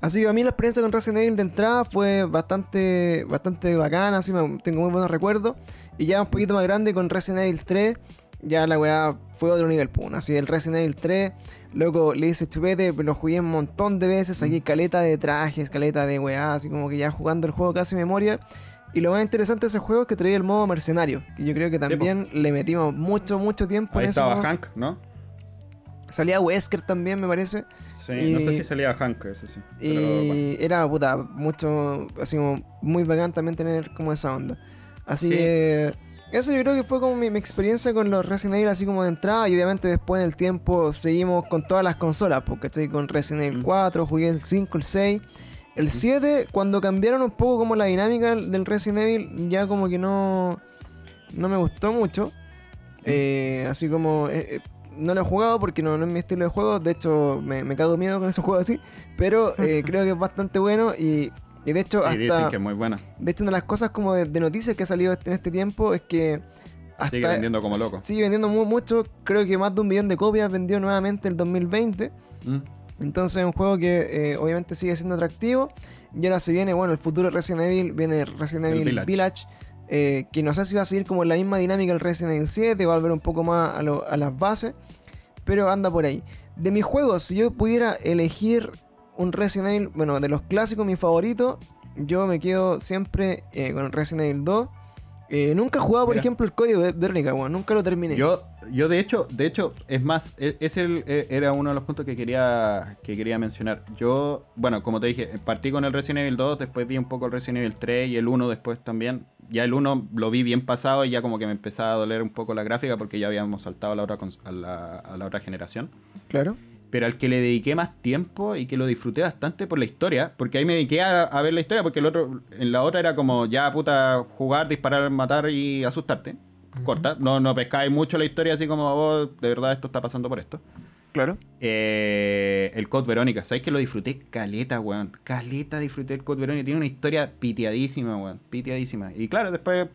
Así que a mí la experiencia con Resident Evil de entrada fue bastante, bastante bacana, así me- tengo muy buenos recuerdos. Y ya un poquito más grande con Resident Evil 3, ya la weá fue otro nivel, pum. Así el Resident Evil 3, luego le hice chupete, lo jugué un montón de veces, aquí caleta de trajes, caleta de weá, así como que ya jugando el juego casi memoria. Y lo más interesante de ese juego es que traía el modo mercenario, que yo creo que también le metimos mucho, mucho tiempo Ahí en estaba. Hank, ¿no? Salía Wesker también, me parece. Sí, Y- no sé si salía Hank, ese sí. Y Pero bueno. era puta, mucho, así como muy bacán también tener como esa onda. Así Sí. que eso yo creo que fue como mi, mi experiencia con los Resident Evil así como de entrada y obviamente después en el tiempo seguimos con todas las consolas, porque estoy con Resident Evil Mm. 4, jugué el 5, el 6. El 7, cuando cambiaron un poco como la dinámica del Resident Evil, ya como que no, no me gustó mucho. Eh, así como... eh, eh, no lo he jugado porque no, no es mi estilo de juego. De hecho, me, me cago miedo con esos juegos así. Pero eh, creo que es bastante bueno. Y, y de hecho, Sí, dicen hasta. que es muy buena. De hecho, una de las cosas como de, de noticias que ha salido en este tiempo es que. Hasta, Sigue vendiendo como loco. Sigue vendiendo mu- mucho. Creo que más de un millón de copias vendió nuevamente el 2020. Mm. Entonces es un juego que eh, obviamente sigue siendo atractivo. Y ahora se viene, bueno, el futuro de Resident Evil, viene Resident Evil Village. Village. eh, que no sé si va a seguir como la misma dinámica el Resident Evil 7, va a volver un poco más a, lo- a las bases. Pero anda por ahí. De mis juegos, si yo pudiera elegir un Resident Evil, bueno, de los clásicos, mi favorito, yo me quedo siempre eh, con el Resident Evil 2. Eh, nunca he jugado, por Mira. ejemplo, el código de Verónica, weón. Nunca lo terminé. Yo, yo de hecho, de hecho, es más, e- ese el- e- era uno de los puntos que quería, que quería mencionar. Yo, bueno, como te dije, partí con el Resident Evil 2, después vi un poco el Resident Evil 3 y el 1 después también. Ya el 1 lo vi bien pasado y ya como que me empezaba a doler un poco la gráfica porque ya habíamos saltado a la otra, a la, a la otra generación. Claro. Pero al que le dediqué más tiempo y que lo disfruté bastante por la historia, porque ahí me dediqué a, a ver la historia, porque el otro, en la otra era como ya puta jugar, disparar, matar y asustarte. Corta, no, no pescáis mucho la historia así como vos, de verdad esto está pasando por esto. Claro. Eh, el Code Verónica, ¿sabéis que lo disfruté? Caleta, weón. Caleta disfruté el Code Verónica. Tiene una historia pitiadísima, weón. Pitiadísima. Y claro, después,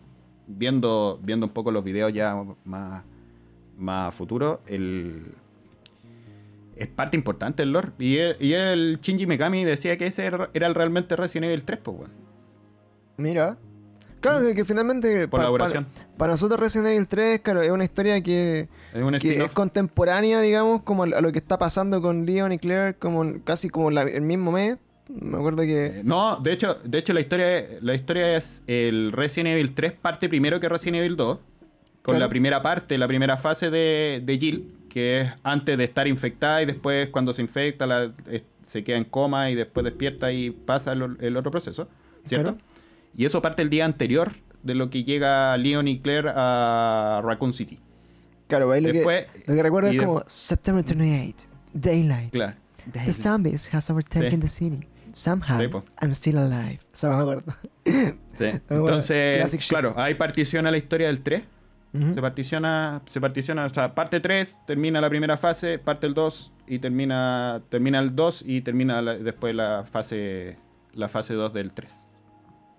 viendo, viendo un poco los videos ya más, más futuro, el, es parte importante del lore. Y el, y el Shinji Mikami decía que ese era realmente Resident Evil 3, pues, weón. Mira. Claro, que, que finalmente. Por pa- pa- Para nosotros Resident Evil 3, claro, es una historia que, Es un que es contemporánea, digamos, como a lo que está pasando con Leon y Claire, como casi como la- el mismo mes. Me acuerdo que... Eh, No, de hecho, de hecho la historia es- la historia es el Resident Evil 3 parte primero que Resident Evil 2. Con Claro. la primera parte, la primera fase de, de Jill, que es antes de estar infectada y después cuando se infecta la- eh, se queda en coma y después despierta y pasa el, el otro proceso, ¿cierto? Claro. Y eso parte el día anterior de lo que llega Leon y Claire a Raccoon City. Claro, ahí lo, Después- que, lo que recuerdo es como September 28, Daylight. Claro. The zombies has overtaken Sí. the city. Somehow, Sí. I'm still alive. Eso me acuerdo. Sí. Entonces, claro, ahí particiona la historia del 3. Ujú. Se particiona, se particiona, o sea, parte 3, termina la primera fase, parte el 2 y termina termina el 2 y termina la- después la fase la fase 2 del 3.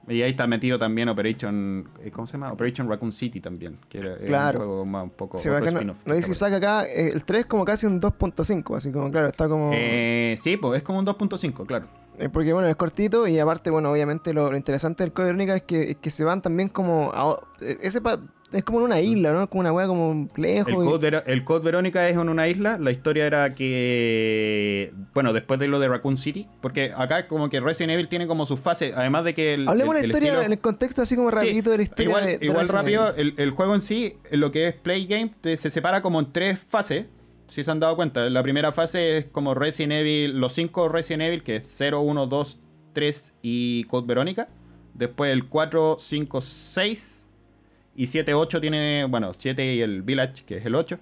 Y ahí está metido también Operation eh, ¿cómo se llama? Operation Raccoon City también, que era Claro. un juego más un poco Sí, otro spin-off, no dice ¿te saca acá eh, el 3 como casi un 2.5, así como, claro, está como... Eh, sí, pues es como un 2.5, claro. Eh, Porque bueno, es cortito y aparte, bueno, obviamente lo, lo interesante del Code Verónica es que, es que se van también como... a eh, ese pa- es como en una isla, ¿no? Como una weá como lejos. El y- Code, el Code Verónica es en una isla. La historia era que. Bueno, después de lo de Raccoon City. Porque acá, como que Resident Evil tiene como sus fases. Además de que. El, Hablemos el- de la historia estilo- en el contexto así como Sí, rapidito de la historia igual, de, de igual rápido, el, el juego en sí, lo que es Play Game, te- se separa como en tres fases. Si se han dado cuenta. La primera fase es como Resident Evil, los cinco Resident Evil, que es 0, 1, 2, 3 y Code Verónica. Después el 4, 5, 6. Y 7, 8 tiene, bueno, 7 y el Village, que es el 8,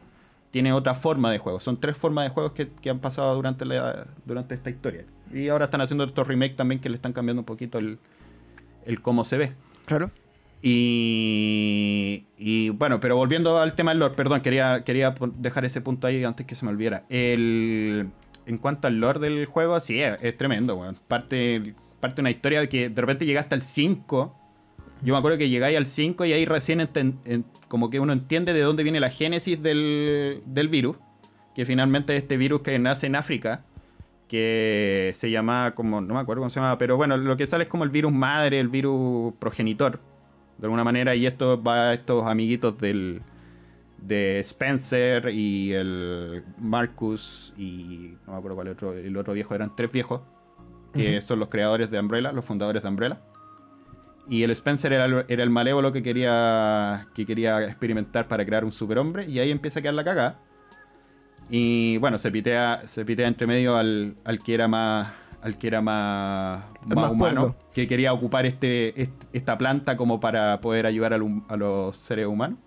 tiene otra forma de juego. Son tres formas de juegos que, que han pasado durante, la, durante esta historia. Y ahora están haciendo estos remakes también que le están cambiando un poquito el, el cómo se ve. Claro. Y, y, bueno, pero volviendo al tema del lore, perdón, quería, quería dejar ese punto ahí antes que se me olvidara. El, en cuanto al lore del juego, sí, es, tremendo, weón. Parte, parte una historia que de repente llegaste al 5. Yo me acuerdo que llegáis al 5 y ahí recién como que uno entiende de dónde viene la génesis del, del virus. Que finalmente este virus que nace en África, que se llama como, no me acuerdo cómo se llama, pero bueno, lo que sale es como el virus madre, el virus progenitor, de alguna manera, y esto va a estos amiguitos del de Spencer y el Marcus y no me acuerdo cuál otro, el otro viejo, eran tres viejos, que son los creadores de Umbrella, los fundadores de Umbrella. Y el Spencer era el, era el malévolo que quería, que quería experimentar para crear un superhombre. Y ahí empieza a quedar la cagada. Y bueno, se pitea, se pitea entre medio al, al que era más. Al que era más, más más humano. cuerdo. Que quería ocupar este, est- esta planta como para poder ayudar al a los seres humanos.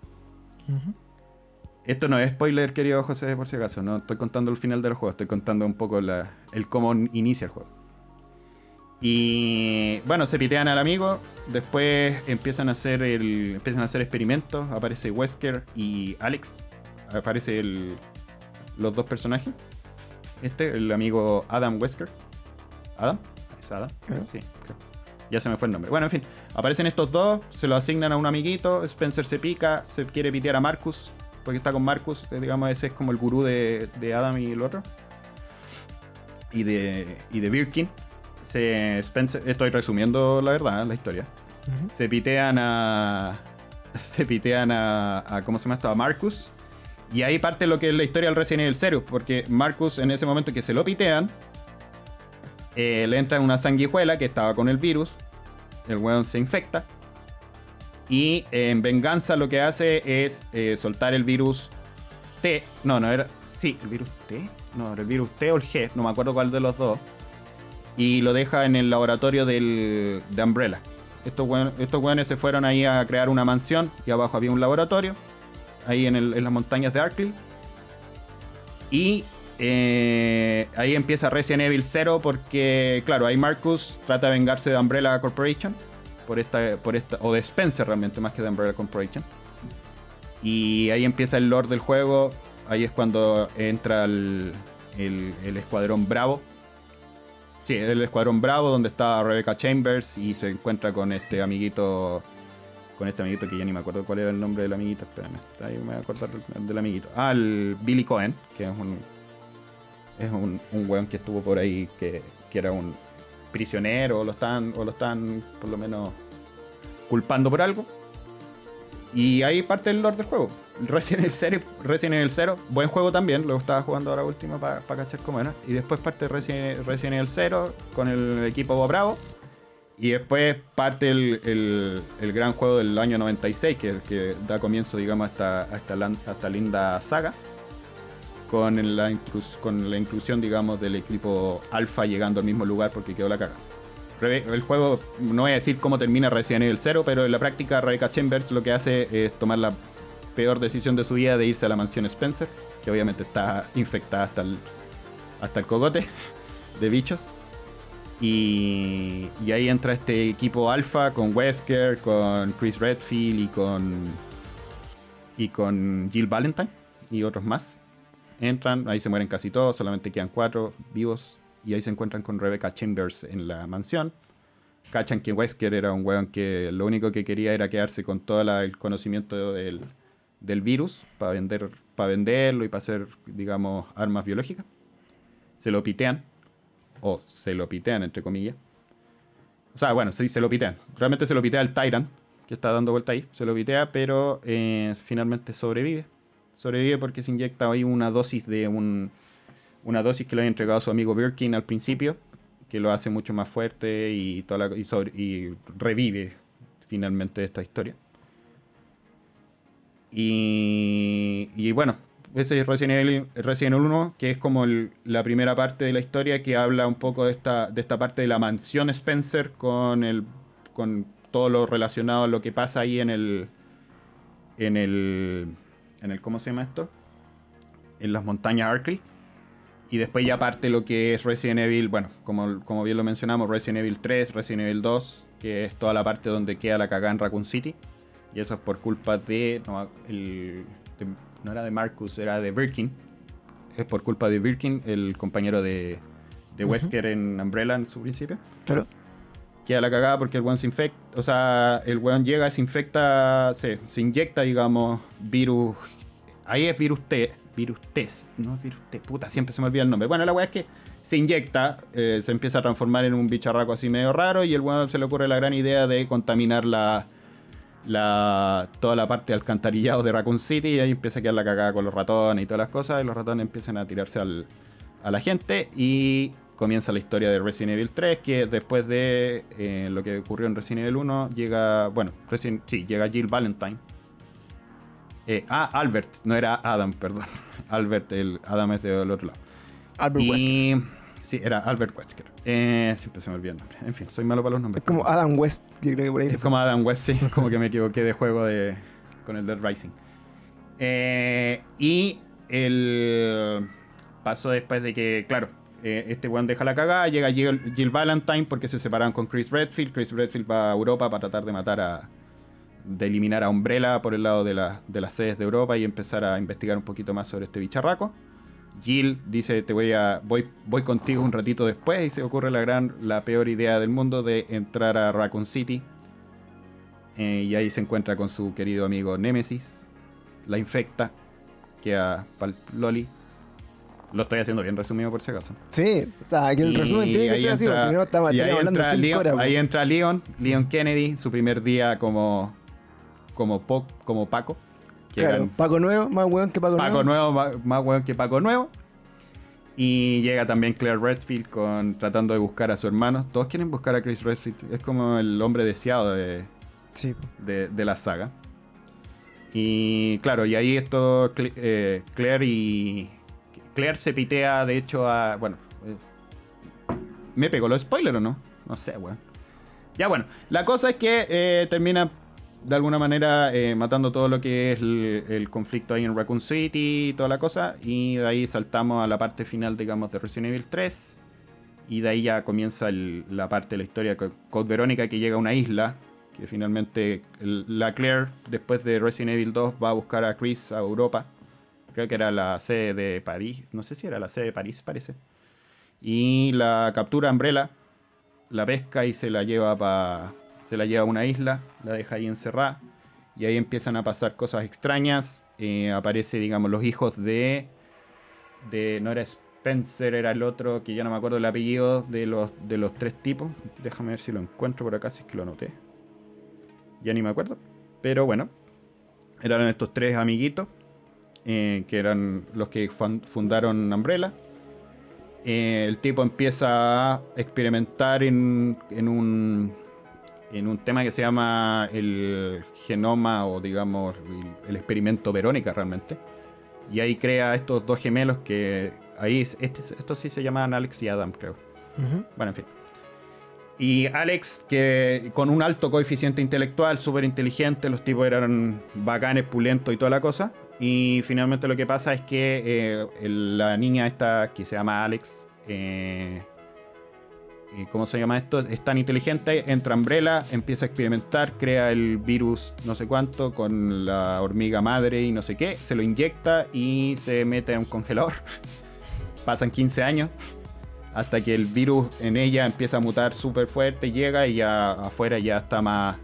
Esto no es spoiler, querido José, por si acaso. No estoy contando el final del juego, estoy contando un poco la- el cómo inicia el juego. Y bueno, se pitean al amigo. Después empiezan a hacer el, empiezan a hacer experimentos. Aparece Wesker y Alex. Aparece el- los dos personajes. Este, el amigo Adam Wesker. ¿Adam? ¿Es Adam? Claro. Sí, creo. Ya se me fue el nombre. Bueno, en fin, aparecen estos dos, se lo asignan a un amiguito, Spencer se pica, se quiere pitear a Marcus, porque está con Marcus, eh, digamos, ese es como el gurú de, de Adam y el otro. Y de, y de Birkin. Se, Spencer, estoy resumiendo la verdad, la historia. Se pitean a. Se pitean a, a- ¿Cómo se llama esto? A Marcus. Y ahí parte lo que es la historia del Resident Evil 0. Porque Marcus, en ese momento que se lo pitean, eh, le entra una sanguijuela que estaba con el virus. El weón se infecta. Y en venganza lo que hace es eh, soltar el virus T. No, no era. Sí, el virus T. No, era el virus T o el G. No me acuerdo cuál de los dos. Y lo deja en el laboratorio del, de Umbrella. Estos estos weones se fueron ahí a crear una mansión. Y abajo había un laboratorio. Ahí en, las montañas de Arkley. Y eh, ahí empieza Resident Evil 0 porque, claro, ahí Marcus trata de vengarse de Umbrella Corporation. Por esta, por esta, o de Spencer realmente, más que de Umbrella Corporation. Y ahí empieza el lore del juego. Ahí es cuando entra el, el- escuadrón Bravo. Sí, el escuadrón Bravo, donde está Rebecca Chambers y se encuentra con este amiguito. Con este amiguito que ya ni me acuerdo cuál era el nombre del amiguito. Espérame, ahí me voy a acordar del amiguito. Ah, el Billy Cohen, que es un. Es un, un weón que estuvo por ahí que, que era un prisionero, o lo están, o lo están por lo menos culpando por algo. Y ahí parte el lore del juego. Resident Evil 0, Resident Evil 0, buen juego también, lo estaba jugando ahora último para cachar cómo era. Y después parte Resident, Resident Evil 0 con el equipo Bravo. Y después parte el, el- el gran juego del año 96, que, que da comienzo, digamos, a esta, a esta, a esta linda saga. Con la, inclusión, digamos, del equipo Alpha llegando al mismo lugar porque quedó la caga. El juego, no voy a decir cómo termina Resident Evil 0, pero en la práctica Rebecca Chambers lo que hace es tomar la, peor decisión de su vida de irse a la mansión Spencer, que obviamente está infectada hasta el, hasta el cogote de bichos. Y, y ahí entra este equipo alfa con Wesker, con Chris Redfield y con y con Jill Valentine y otros más. Entran, ahí se mueren casi todos, solamente quedan cuatro vivos y ahí se encuentran con Rebecca Chambers en la mansión. Cachan que Wesker era un weón que lo único que quería era quedarse con todo el conocimiento del, del virus para vender, para venderlo y para hacer, digamos, armas biológicas. Se lo pitean, o se lo pitean, entre comillas. O sea, bueno, sí, se lo pitean. Realmente se lo pitea el Tyrant, que está dando vuelta ahí. Se lo pitea, pero eh, finalmente sobrevive. Sobrevive porque se inyecta ahí una dosis de un, una dosis que le había entregado su amigo Birkin al principio, que lo hace mucho más fuerte y, toda la- y, revive finalmente esta historia. Y, y bueno, ese es Resident Evil, Resident Evil 1, que es como el- la primera parte de la historia que habla un poco de esta, de esta parte de la mansión Spencer con, el, con todo lo relacionado a lo que pasa ahí en el, en el, en el, ¿cómo se llama esto? En las montañas Arkley. Y después ya parte lo que es Resident Evil, bueno, como, como bien lo mencionamos, Resident Evil 3, Resident Evil 2, que es toda la parte donde queda la cagada en Raccoon City. Y eso es por culpa de, no, el- de- no era de Marcus, era de Birkin. Es por culpa de Birkin, el compañero de, de. Wesker en Umbrella en su principio. Claro. Queda la cagada porque el weón se infecta, o sea, el weón llega, se infecta, se, se inyecta, digamos, virus. Ahí es virus T, virus T, no virus T, puta, siempre se me olvida el nombre. Bueno, la weá es que se inyecta, eh, se empieza a transformar en un bicharraco así medio raro y el weón se le ocurre la gran idea de contaminar la, la, toda la parte de alcantarillado de Raccoon City y ahí empieza a quedar la cagada con los ratones y todas las cosas y los ratones empiezan a tirarse al, a la gente y comienza la historia de Resident Evil 3 que después de eh, lo que ocurrió en Resident Evil 1 llega, bueno, Resident, sí, llega Jill Valentine. Eh, ah, Albert, no era Adam, perdón. Albert, el Adam es del otro lado. Albert Wesker. y, Sí, era Albert Wesker. Eh, siempre se me olvida el nombre. En fin, soy malo para los nombres. Es como Adam West, yo creo que por ahí. Es como Adam West, sí, como que me equivoqué de juego de, con el Dead Rising. Eh, y el pasó después de que, claro, eh, este weón deja la cagada, llega Jill, Jill Valentine porque se separaron con Chris Redfield. Chris Redfield va a Europa para tratar de matar a. de eliminar a Umbrella por el lado de, la- de las sedes de Europa y empezar a investigar un poquito más sobre este bicharraco. Jill dice, te voy a. voy, voy contigo un ratito después y se ocurre la gran, la peor idea del mundo de entrar a Raccoon City. Eh, y ahí se encuentra con su querido amigo Nemesis. La infecta. Queda pa'l Loli. Lo estoy haciendo bien resumido por si acaso. Sí, o sea, que el Y resumen tiene que ser así, porque si no estamos hablando entra 5 Leon- horas. Ahí entra Leon, Leon Kennedy, su primer día como, como, Po- como Paco. que Claro, eran Paco Nuevo, más weón que Paco, Paco Nuevo, más, más weón que Paco Nuevo. Y llega también Claire Redfield con, tratando de buscar a su hermano. Todos quieren buscar a Chris Redfield. Es como el hombre deseado de, Sí, de, de la saga. Y claro, y ahí esto, eh, Claire y... Claire se pitea, de hecho, a... Bueno, eh, ¿me pegó lo spoiler o no? No sé, weón. Ya bueno, la cosa es que eh, termina de alguna manera eh, matando todo lo que es el, conflicto ahí en Raccoon City y toda la cosa. Y de ahí saltamos a la parte final, digamos, de Resident Evil 3. Y de ahí ya comienza la parte de la historia con Code Verónica que llega a una isla. Que finalmente la Claire, después de Resident Evil 2, va a buscar a Chris a Europa. Creo que era la sede de París. No sé si era la sede de París, parece. Y la captura Umbrella, la pesca y se la lleva pa- se la lleva a una isla, la deja ahí encerrada. Y ahí empiezan a pasar cosas extrañas. Eh, aparece, digamos, los hijos de. de. No era Spencer, era el otro, que ya no me acuerdo el apellido de los, de los tres tipos. Déjame ver si lo encuentro por acá, si es que lo anoté. Ya ni me acuerdo. Pero bueno. Eran estos tres amiguitos. eh, que eran los que fun- fundaron Umbrella. Eh, el tipo empieza a experimentar en, en un en un tema que se llama el genoma o digamos el, el experimento Verónica realmente. Y ahí crea estos dos gemelos que ahí es- este, estos sí se llaman Alex y Adam creo. Bueno en fin. Y Alex, que con un alto coeficiente intelectual, súper inteligente, los tipos eran bacanes, pulentos y toda la cosa. Y finalmente lo que pasa es que eh, la niña esta, que se llama Alex, eh, ¿cómo se llama esto? Es tan inteligente, entra a Umbrella, empieza a experimentar, crea el virus no sé cuánto con la hormiga madre y no sé qué, se lo inyecta y se mete en un congelador. Pasan 15 años hasta que el virus en ella empieza a mutar súper fuerte, llega y ya afuera ya está más,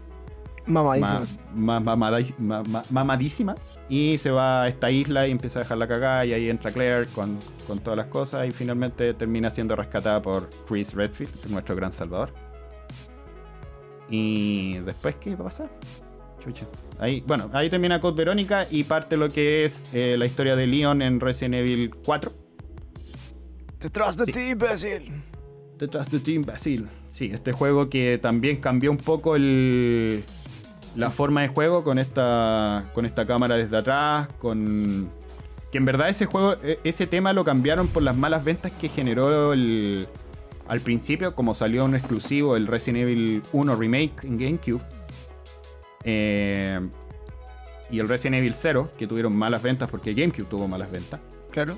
Mamadísimo. más, más mamadi- ma- ma- mamadísima y se va a esta isla y empieza a dejar la cagada y ahí entra Claire con, con todas las cosas y finalmente termina siendo rescatada por Chris Redfield, nuestro gran salvador. Y después, ¿qué va a pasar? Chucha. Ahí, bueno, ahí termina Code Verónica y parte lo que es eh, la historia de Leon en Resident Evil 4. Detrás de Sí. ti, imbécil. Detrás de ti, imbécil. Sí, este juego que también cambió un poco el, la forma de juego con esta, con esta cámara desde atrás, con... Que en verdad ese juego, e- ese tema lo cambiaron por las malas ventas que generó el, al principio, como salió un exclusivo, el Resident Evil 1 Remake en GameCube. Eh, y el Resident Evil 0, que tuvieron malas ventas porque GameCube tuvo malas ventas Claro.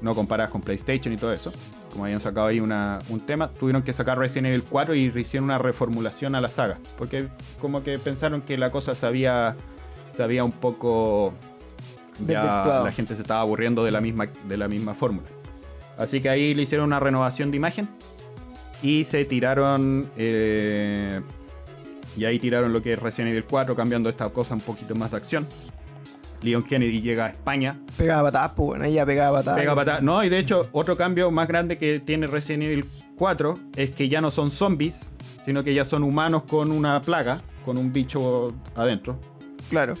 no comparadas con PlayStation y todo eso. Como habían sacado ahí una- un tema, tuvieron que sacar Resident Evil 4 y hicieron una reformulación a la saga. Porque como que pensaron que la cosa se había, se había un poco... Ya la gente se estaba aburriendo de la misma, de la misma fórmula. Así que ahí le hicieron una renovación de imagen y se tiraron... eh, y ahí tiraron lo que es Resident Evil 4, cambiando esta cosa un poquito más de acción. Leon Kennedy llega a España Pegaba patadas, pues bueno, ella pegaba patadas. Pega patada. No, y de hecho, otro cambio más grande que tiene Resident Evil 4 es que ya no son zombies, sino que ya son humanos con una plaga, con un bicho adentro, Claro.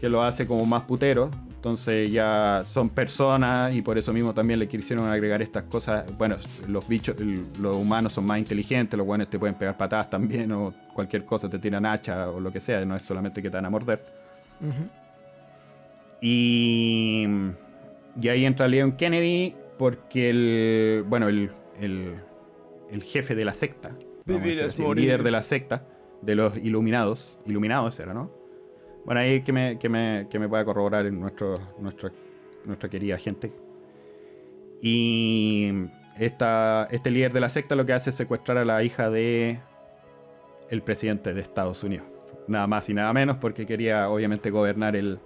que lo hace como más putero. Entonces ya son personas y por eso mismo también le quisieron agregar estas cosas. Bueno, los bichos, los humanos son más inteligentes, los buenos te pueden pegar patadas también o cualquier cosa, te tiran hacha o lo que sea, no es solamente que te van a morder. Ujú. Y, y ahí entra Leon Kennedy porque el, bueno, el, el, el jefe de la secta, Vivir es morir. líder de la secta, de los iluminados, iluminados era, ¿no? Bueno, ahí que me, que me, que me pueda corroborar en nuestro, nuestra, nuestra querida gente. Y esta, este líder de la secta lo que hace es secuestrar a la hija de el presidente de Estados Unidos. Nada más y nada menos porque quería obviamente gobernar el...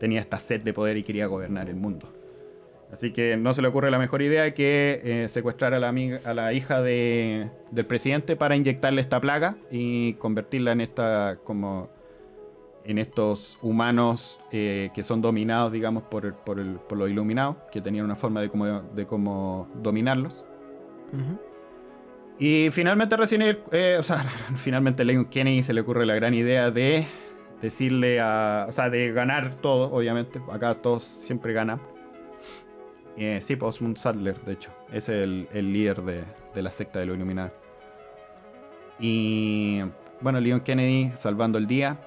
Tenía esta sed de poder y quería gobernar el mundo. Así que no se le ocurre la mejor idea que eh, secuestrar a la, amiga- a la hija de- del presidente para inyectarle esta plaga y convertirla en esta como en estos humanos eh, que son dominados, digamos, por, el- por, el- por los iluminados, que tenían una forma de cómo, de cómo dominarlos. Y finalmente Evil, eh, o sea, finalmente Leon Kennedy se le ocurre la gran idea de decirle a, o sea, de ganar todo, obviamente, acá todos siempre ganan. Eh, sí, pues, Osmond Sadler, de hecho, es el, el líder de, de la secta de los Illuminati. Y bueno, Leon Kennedy salvando el día.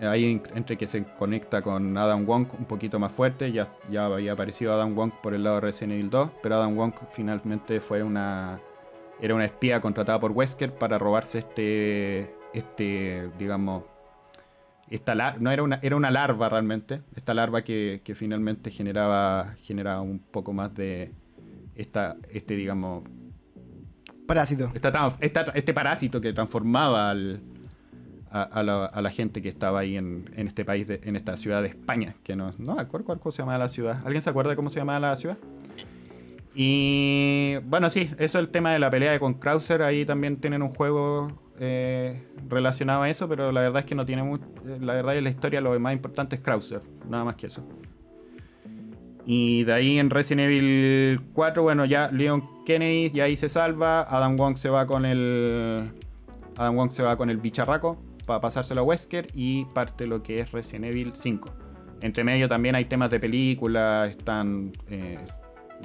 Ahí en- entre que se conecta con Adam Wong un poquito más fuerte, ya, ya había aparecido Adam Wong por el lado de Resident Evil 2, pero Adam Wong finalmente fue una, era una espía contratada por Wesker para robarse este, este digamos, esta lar- no era una, era una larva realmente, esta larva que, que finalmente generaba, generaba un poco más de esta, este, digamos, Parásito. esta esta- este parásito que transformaba al- a, a la, a la gente que estaba ahí en, en este país, de- en esta ciudad de España, que no, no me acuerdo cuál cosa se llamaba la ciudad. ¿Alguien se acuerda de cómo se llamaba la ciudad? Y bueno, sí, eso es el tema de la pelea de con Krauser. Ahí también tienen un juego eh, relacionado a eso, pero la verdad es que no tiene mucho. La verdad es la historia lo más importante es Krauser, nada más que eso. Y de ahí en Resident Evil 4, bueno, ya Leon Kennedy ya ahí se salva. Adam Wong se va con el. Adam Wong se va con el bicharraco para pasárselo a Wesker y parte lo que es Resident Evil 5. Entre medio también hay temas de película, están eh,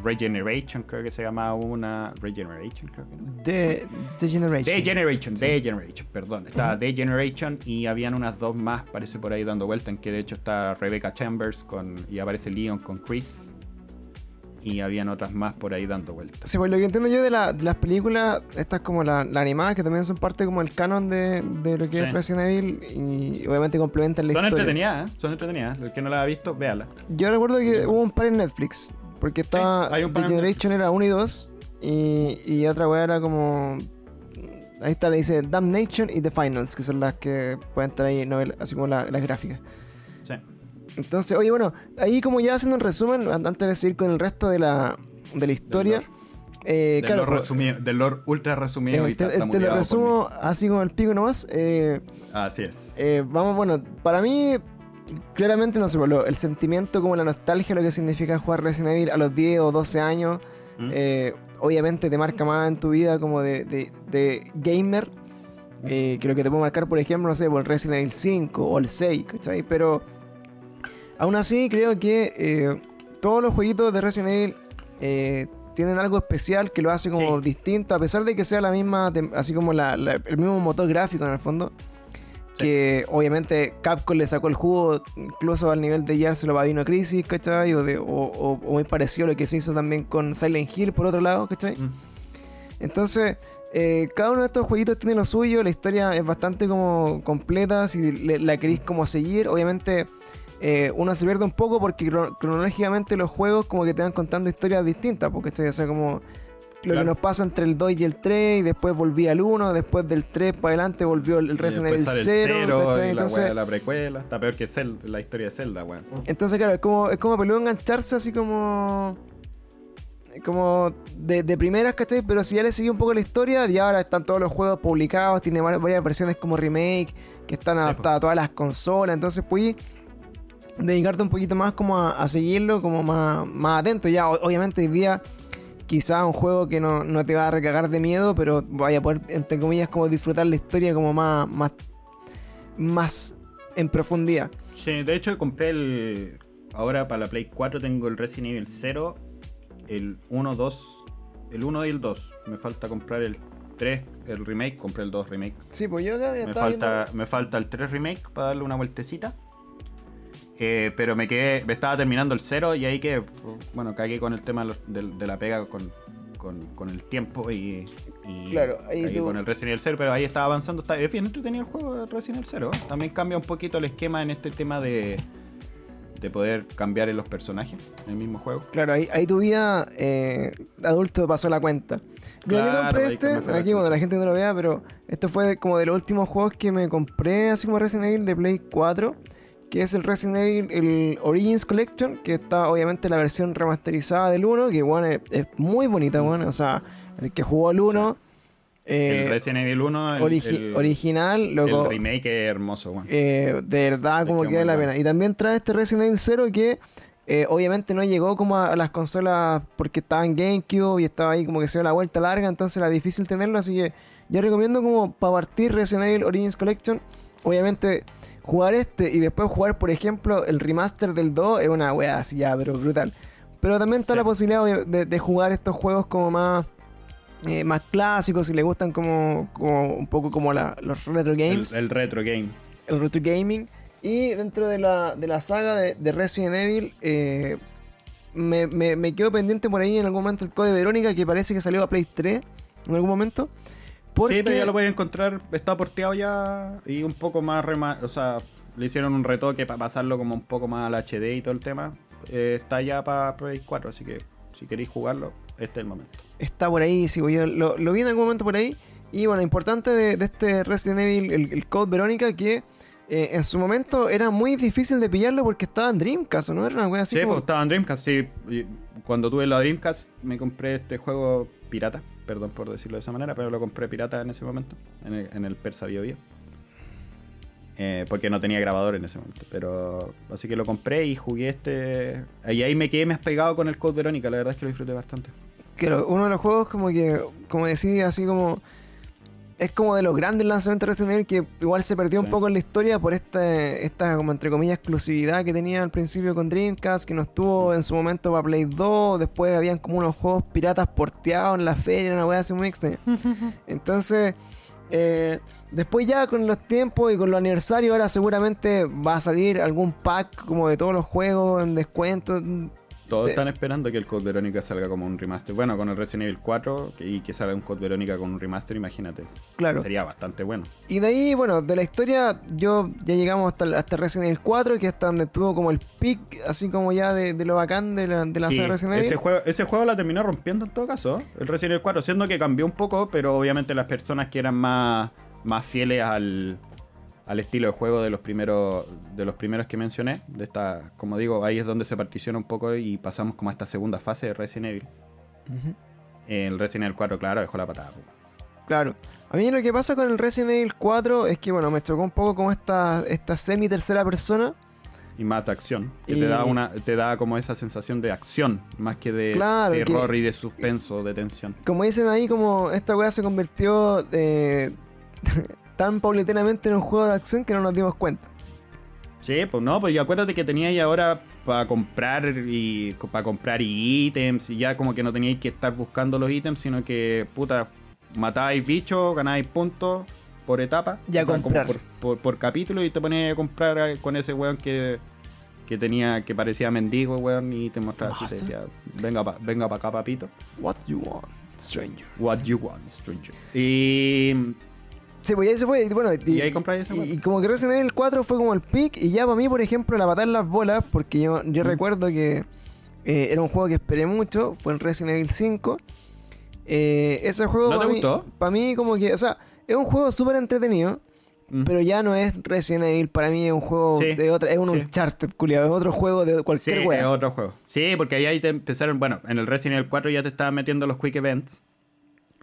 Regeneration, creo que se llamaba una. Regeneration, creo que no. The, The Generation. Degeneration, Degeneration, perdón. Estaba Degeneration y habían unas dos más, parece por ahí dando vuelta, en que de hecho está Rebecca Chambers con, y aparece Leon con Chris. y habían otras más por ahí dando vueltas. Sí, pues lo que entiendo yo de, la- de las películas, estas como las la animadas, que también son parte como el canon de, de lo que es Sí. Resident Evil y obviamente complementan la Son historia. entretenidas, ¿eh? son entretenidas. El que no la ha visto, véala. Yo recuerdo que hubo un par en Netflix, porque estaba The en Generation era 1 y 2 y, y otra weá era como... Ahí está, le dice Damnation y The Finals, que son las que pueden estar ahí, novel- así como la- las gráficas. Sí. Entonces, oye, bueno, ahí como ya haciendo un resumen, an- antes de seguir con el resto de la, de la historia, eh, del, claro, lore pues, resumido, del lore ultra resumido eh, y te, está te lo muteado por resumo así como el pico nomás. eh. Así es. eh, vamos, bueno, para mí, claramente no sé, pues, lo- el sentimiento como la nostalgia, lo que significa jugar Resident Evil a los 10 o 12 años, ¿Mm? eh, obviamente te marca más en tu vida como de, de- de gamer, eh, que lo que te puede marcar, por ejemplo, no sé, por el Resident Evil 5 o el 6, ¿cachai? Pero aún así creo que eh, todos los jueguitos de Resident Evil eh, tienen algo especial que lo hace como Sí. distinto, a pesar de que sea la misma, así como la- la- el mismo motor gráfico en el fondo. Que obviamente Capcom le sacó el jugo incluso al nivel de llevárselo a Dino Crisis, ¿cachai? O, de, o, o- o muy parecido a lo que se hizo también con Silent Hill por otro lado, ¿cachai? Mm. Entonces, eh, cada uno de estos jueguitos tiene lo suyo, la historia es bastante como completa, si le- la queréis como seguir, obviamente eh, uno se pierde un poco porque cro- cronológicamente los juegos como que te van contando historias distintas, porque o sea, como lo que Claro. nos pasa entre el 2 y el 3, y después volví al 1, después del 3 para adelante volvió el Resident Evil después sale el 0, cero, ¿cachai? y la, Entonces, la precuela. Está peor que Zelda, la historia de Zelda, weón. entonces, claro, es como, es como peludo engancharse así como. Como de, de primeras, ¿cachai? Pero si ya le sigue un poco la historia, y ahora están todos los juegos publicados, tiene var- varias versiones como remake, que están adaptadas a todas las consolas, entonces puedes dedicarte un poquito más como a, a seguirlo, como más, más atento. Ya, obviamente hoy día quizá un juego que no, no te va a recagar de miedo, pero vaya a poder, entre comillas, como disfrutar la historia como más, más, más en profundidad. Sí, de hecho compré el. Ahora para la Play 4 tengo el Resident Evil 0, el 1, 2, el 1 y el 2. Me falta comprar el 3, el remake, compré el 2 remake. Sí, pues yo ya Me falta, me falta el 3 remake para darle una vueltecita. Eh, pero me quedé, me estaba terminando el 0 y ahí que, bueno, cagué con el tema de, la pega con, con, con el tiempo y, y Claro, ahí cagué tú- con el Resident Evil 0, pero ahí estaba avanzando, está es bien entretenido el juego de Resident Evil 0. También cambia un poquito el esquema en este tema de, de poder cambiar en los personajes en el mismo juego. Claro, ahí, ahí tu vida eh, adulto pasó la cuenta. Mira, yo Claro, compré este, aquí cuando la gente no lo vea, pero esto fue como de los últimos juegos que me compré, así como Resident Evil de Play 4, que es el Resident Evil, el Origins Collection, que está obviamente la versión remasterizada del 1, que bueno, es, es muy bonita, bueno, o sea, el que jugó el 1, eh, el Resident Evil 1, el, origi- el- original, loco, el remake es hermoso, weón. eh, de verdad como que vale la pena. bueno. Y también trae este Resident Evil 0 que eh, obviamente no llegó como a, a las consolas porque estaba en GameCube y estaba ahí como que se dio la vuelta larga, entonces era difícil tenerlo, así que yo recomiendo como para partir Resident Evil Origins Collection, obviamente jugar este y después jugar por ejemplo el remaster del 2 es una wea así ya, pero brutal. Pero también está Sí. la posibilidad de, de jugar estos juegos como más... eh, más clásicos, si le gustan como, como un poco como la- los retro El, games el retro game. el retro gaming. Y dentro de la, de la saga de, de Resident Evil, eh, me, me, me quedo pendiente por ahí en algún momento el code Verónica, que parece que salió a Play 3 en algún momento. Porque, Sí, pero ya lo puedes encontrar, está porteado ya y un poco más rema o sea, le hicieron un retoque para pasarlo como un poco más al HD y todo el tema. Eh, está ya para Play 4, así que si queréis jugarlo, este es el momento. está por ahí, sí, yo lo, lo vi en algún momento por ahí. Y bueno, importante de, de este Resident Evil, el, el code Verónica, que eh, en su momento era muy difícil de pillarlo porque estaba en Dreamcast, ¿o ¿no? Era una wea así Sí, como- pues estaba en Dreamcast, sí. y Cuando tuve la Dreamcast me compré este juego pirata, perdón por decirlo de esa manera, pero lo compré pirata en ese momento, en el, en el Persa Bio Bio. Eh, porque no tenía grabador en ese momento. Pero así que lo compré y jugué este. Y ahí me quedé más pegado con el Code Verónica, la verdad es que lo disfruté bastante. Claro, uno de los juegos como que, como decía, así como... Es como de los grandes lanzamientos de Resident Evil que igual se perdió un Sí. poco en la historia por esta, esta como entre comillas exclusividad que tenía al principio con Dreamcast, que no estuvo en su momento para Play 2, después habían como unos juegos piratas porteados en la feria, una wea así muy extraña. Entonces, eh, después ya con los tiempos y con los aniversarios, ahora seguramente va a salir algún pack como de todos los juegos en descuento. Todos de- están esperando que el Code Verónica salga como un remaster. Bueno, con el Resident Evil 4 que- y que salga un Code Verónica con un remaster, imagínate. Claro. Sería bastante bueno. Y de ahí, bueno, de la historia, yo ya llegamos hasta, el- hasta Resident Evil 4, que hasta donde tuvo como el pick, así como ya de, de lo bacán de la, de la Sí, saga Resident Evil. ese, juego, ese juego la terminó rompiendo en todo caso, el Resident Evil 4, siendo que cambió un poco, pero obviamente las personas que eran más, más fieles al, al estilo de juego de los primeros de los primeros que mencioné, de esta, como digo, ahí es donde se particiona un poco y pasamos como a esta segunda fase de Resident Evil. Ujú. El Resident Evil 4, claro, dejó la patada. Claro. A mí lo que pasa con el Resident Evil 4 es que, bueno, me chocó un poco como esta, esta semi tercera persona. Y más de acción, que Y- te da una te da como esa sensación de acción, más que de Claro, que- terror y de suspenso, de tensión. Como dicen ahí, como esta weá se convirtió eh, tan paulatinamente en un juego de acción que no nos dimos cuenta. Sí, pues no, pues y acuérdate que teníais ahora para comprar y para comprar ítems y ya como que no teníais que estar buscando los ítems, sino que puta matáis bichos, ganáis puntos por etapa, Y a o sea, como comprar. por, por- por capítulo y te ponías a comprar con ese weón que, que tenía que parecía mendigo, weón, y te mostraba así, te decía, venga pa, venga para acá, papito. What you want, stranger. What you want, stranger. Y Sí, pues ya se fue. Y, bueno, y, Y ahí compráis esa y- y como que Resident Evil 4 fue como el pick. Y ya para mí, por ejemplo, la patada en las bolas, porque yo, yo Mm. recuerdo que eh, era un juego que esperé mucho, fue en Resident Evil 5. Eh, ese juego ¿No para mí, gustó? para mí como que, o sea, es un juego súper entretenido, mm, pero ya no es Resident Evil, para mí es un juego Sí, de otra, es un sí. Uncharted, culiado, es otro juego de Sí, cualquier es otro juego. Sí, porque ahí, ahí te empezaron, bueno, en el Resident Evil 4 ya te estaban metiendo los Quick Events.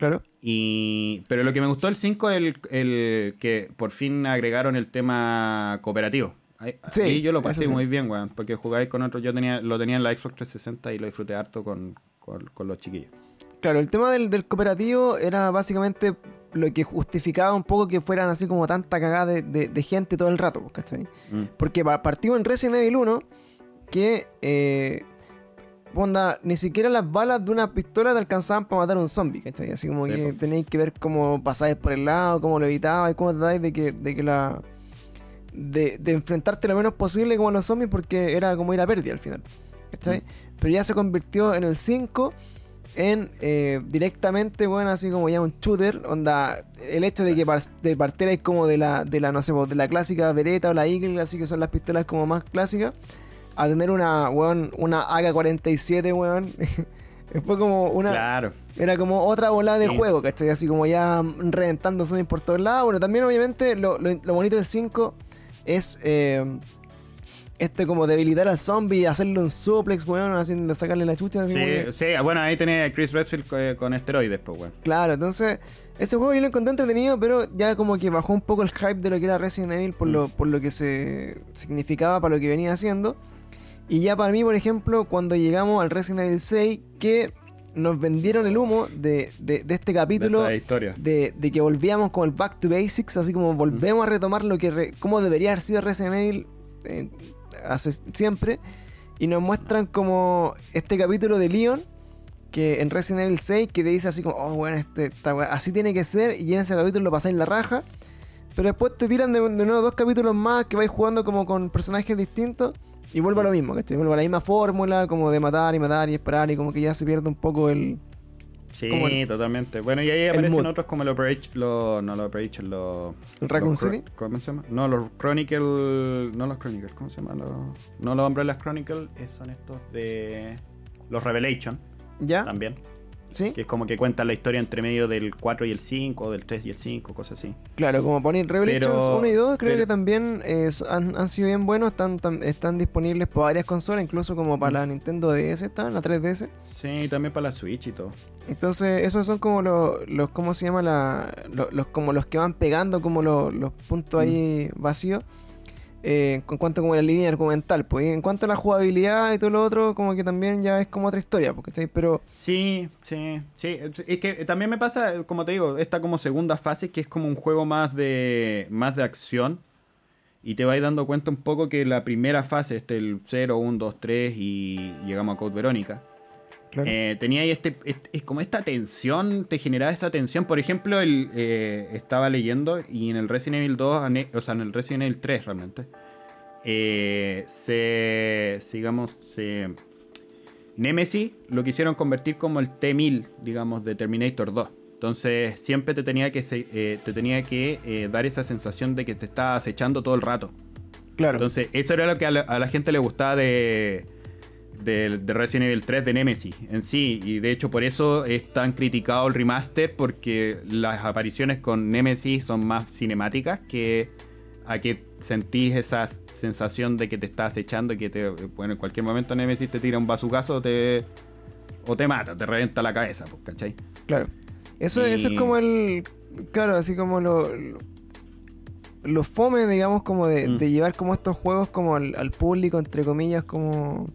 Claro. Y, pero lo que me gustó del 5 es el, el que por fin agregaron el tema cooperativo. Ahí, Sí, ahí yo lo pasé sí. muy bien, weón, porque jugáis con otros. Yo tenía, lo tenía en la Xbox 360 y lo disfruté harto con, con, con los chiquillos. Claro, el tema del, del cooperativo era básicamente lo que justificaba un poco que fueran así como tanta cagada de, de- de gente todo el rato, ¿cachai? Mm. Porque pa- partimos en Resident Evil 1 que, eh, onda, ni siquiera las balas de una pistola te alcanzaban para matar a un zombie, ¿cachai? Así como Sí, que tenéis que ver cómo pasáis por el lado, cómo lo evitabais, cómo tratáis de que, de que la... De, de enfrentarte lo menos posible como a los zombies porque era como ir a pérdida al final, ¿cachai? Mm. Pero ya se convirtió en el 5 en eh, directamente, bueno, así como ya un shooter, onda, el hecho de que par de partierais como de la, de la, no sé, de la clásica Beretta o la Eagle, así que son las pistolas como más clásicas, a tener una, weón, una AK-47, weón, fue como una, Claro. era como otra bola de Sí. juego, ¿cachai? Así como ya reventando zombies por todos lados, bueno, también obviamente lo, lo- lo bonito del 5 es... eh, este como debilitar al zombie, hacerle un suplex, weón, de sacarle la chucha. así como que- Sí, sí, bueno, ahí tenés a Chris Redfield co- con, esteroides, pues, weón. Claro, entonces ese juego yo lo encontré entretenido, pero ya como que bajó un poco el hype de lo que era Resident Evil por, Mm. lo, por lo que se significaba para lo que venía haciendo. Y ya para mí, por ejemplo, cuando llegamos al Resident Evil 6, que nos vendieron el humo de, de- de este capítulo historia. de, de que volvíamos como el back to basics, así como volvemos a retomar lo que re- cómo debería haber sido Resident Evil eh, hace siempre. Y nos muestran como este capítulo de Leon, que en Resident Evil 6, que te dice así como, oh, bueno, este, esta así tiene que ser, y en ese capítulo lo pasáis la raja. Pero después te tiran de, de nuevo dos capítulos más que vais jugando como con personajes distintos. Y vuelve a lo mismo, ¿cachai? Vuelve a la misma fórmula, como de matar y matar y esperar, y como que ya se pierde un poco el. Sí, el- totalmente. Bueno, y ahí aparecen otros como los no los Operation, los... el Raccoon City. ¿Cómo se llama? No, los Chronicle... No los Chronicle, ¿cómo se llama? Los, no los Umbrella Chronicle, eh, son estos de... Los Revelation, ¿Ya? también. ¿Sí? Que es como que cuentan la historia entre medio del 4 y el 5, o del 3 y el 5, cosas así. Claro, como Revelations Pero- 1 y 2, creo pero- que también han, han sido bien buenos, están, están disponibles para varias consolas, incluso como para la Nintendo DS, están, la 3DS. Sí, y también para la Switch y todo. Entonces, esos son como los, los ¿cómo se llama? La, los, los- como los que van pegando como los, los puntos ahí vacíos. Eh, en cuanto como a la línea argumental, pues en cuanto a la jugabilidad y todo lo otro, como que también ya es como otra historia, porque ¿cachai? pero Sí, sí, sí. Es que también me pasa, como te digo, esta como segunda fase que es como un juego más de más de acción. Y te vais dando cuenta un poco que la primera fase, este el 0, 1, 2, 3 y llegamos a Code Verónica. Claro. Eh, tenía ahí este, este- es como esta tensión, te generaba esa tensión. Por ejemplo, el, eh, estaba leyendo y en el Resident Evil 2, ane- o sea, en el Resident Evil 3 realmente, eh, se, sigamos, se, Nemesis lo quisieron convertir como el T-1000, digamos, de Terminator 2. Entonces siempre te tenía que, te tenía que dar esa sensación de que te estaba acechando todo el rato. Claro. Entonces eso era lo que a la, a la gente le gustaba de, de, de Resident Evil 3 de Nemesis en sí. Y de hecho por eso es tan criticado el remaster porque las apariciones con Nemesis son más cinemáticas que a que sentís esa sensación de que te estás echando y que te, bueno, en cualquier momento Nemesis te tira un bazucazo o te, o te mata, te revienta la cabeza, pues, ¿cachai? Claro. Eso, eso es como el. Claro, así como lo. lo- Los fome, digamos, como de, Mm. de llevar como estos juegos como al, al público, entre comillas, como.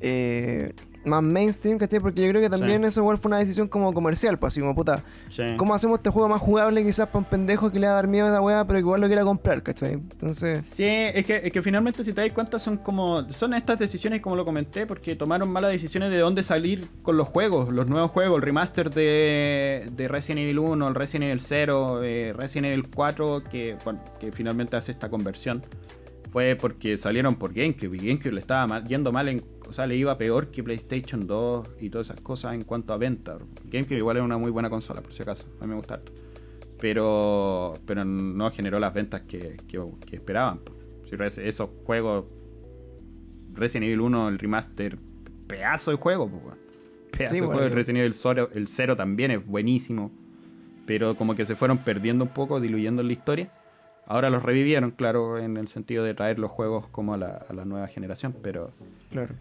Eh, más mainstream, ¿cachai? Porque yo creo que también Sí. eso igual fue una decisión como comercial, pues así como puta. Sí. ¿Cómo hacemos este juego más jugable quizás para un pendejo que le va a dar miedo a esa weá, pero que igual lo quiera comprar, ¿cachai? Entonces. Sí, es que, es que finalmente si te das cuenta son como son estas decisiones como lo comenté porque tomaron malas decisiones de dónde salir con los juegos, los nuevos juegos, el remaster de, de Resident Evil 1, el Resident Evil 0, eh, Resident Evil 4 que, bueno, que finalmente hace esta conversión fue porque salieron por GameCube y GameCube le estaba mal- yendo mal en, o sea, le iba peor que PlayStation 2 y todas esas cosas en cuanto a venta. GameCube igual es una muy buena consola, por si acaso, a mí me gusta harto pero pero no generó las ventas que, que- que esperaban. Si esos juegos, Resident Evil 1, el remaster, pedazo de juego, pedazo Sí, de bueno. juego. Resident Evil 0, el 0 también es buenísimo, pero como que se fueron perdiendo un poco, diluyendo en la historia. Ahora los revivieron, claro, en el sentido de traer los juegos como a la, a la nueva generación, pero Claro.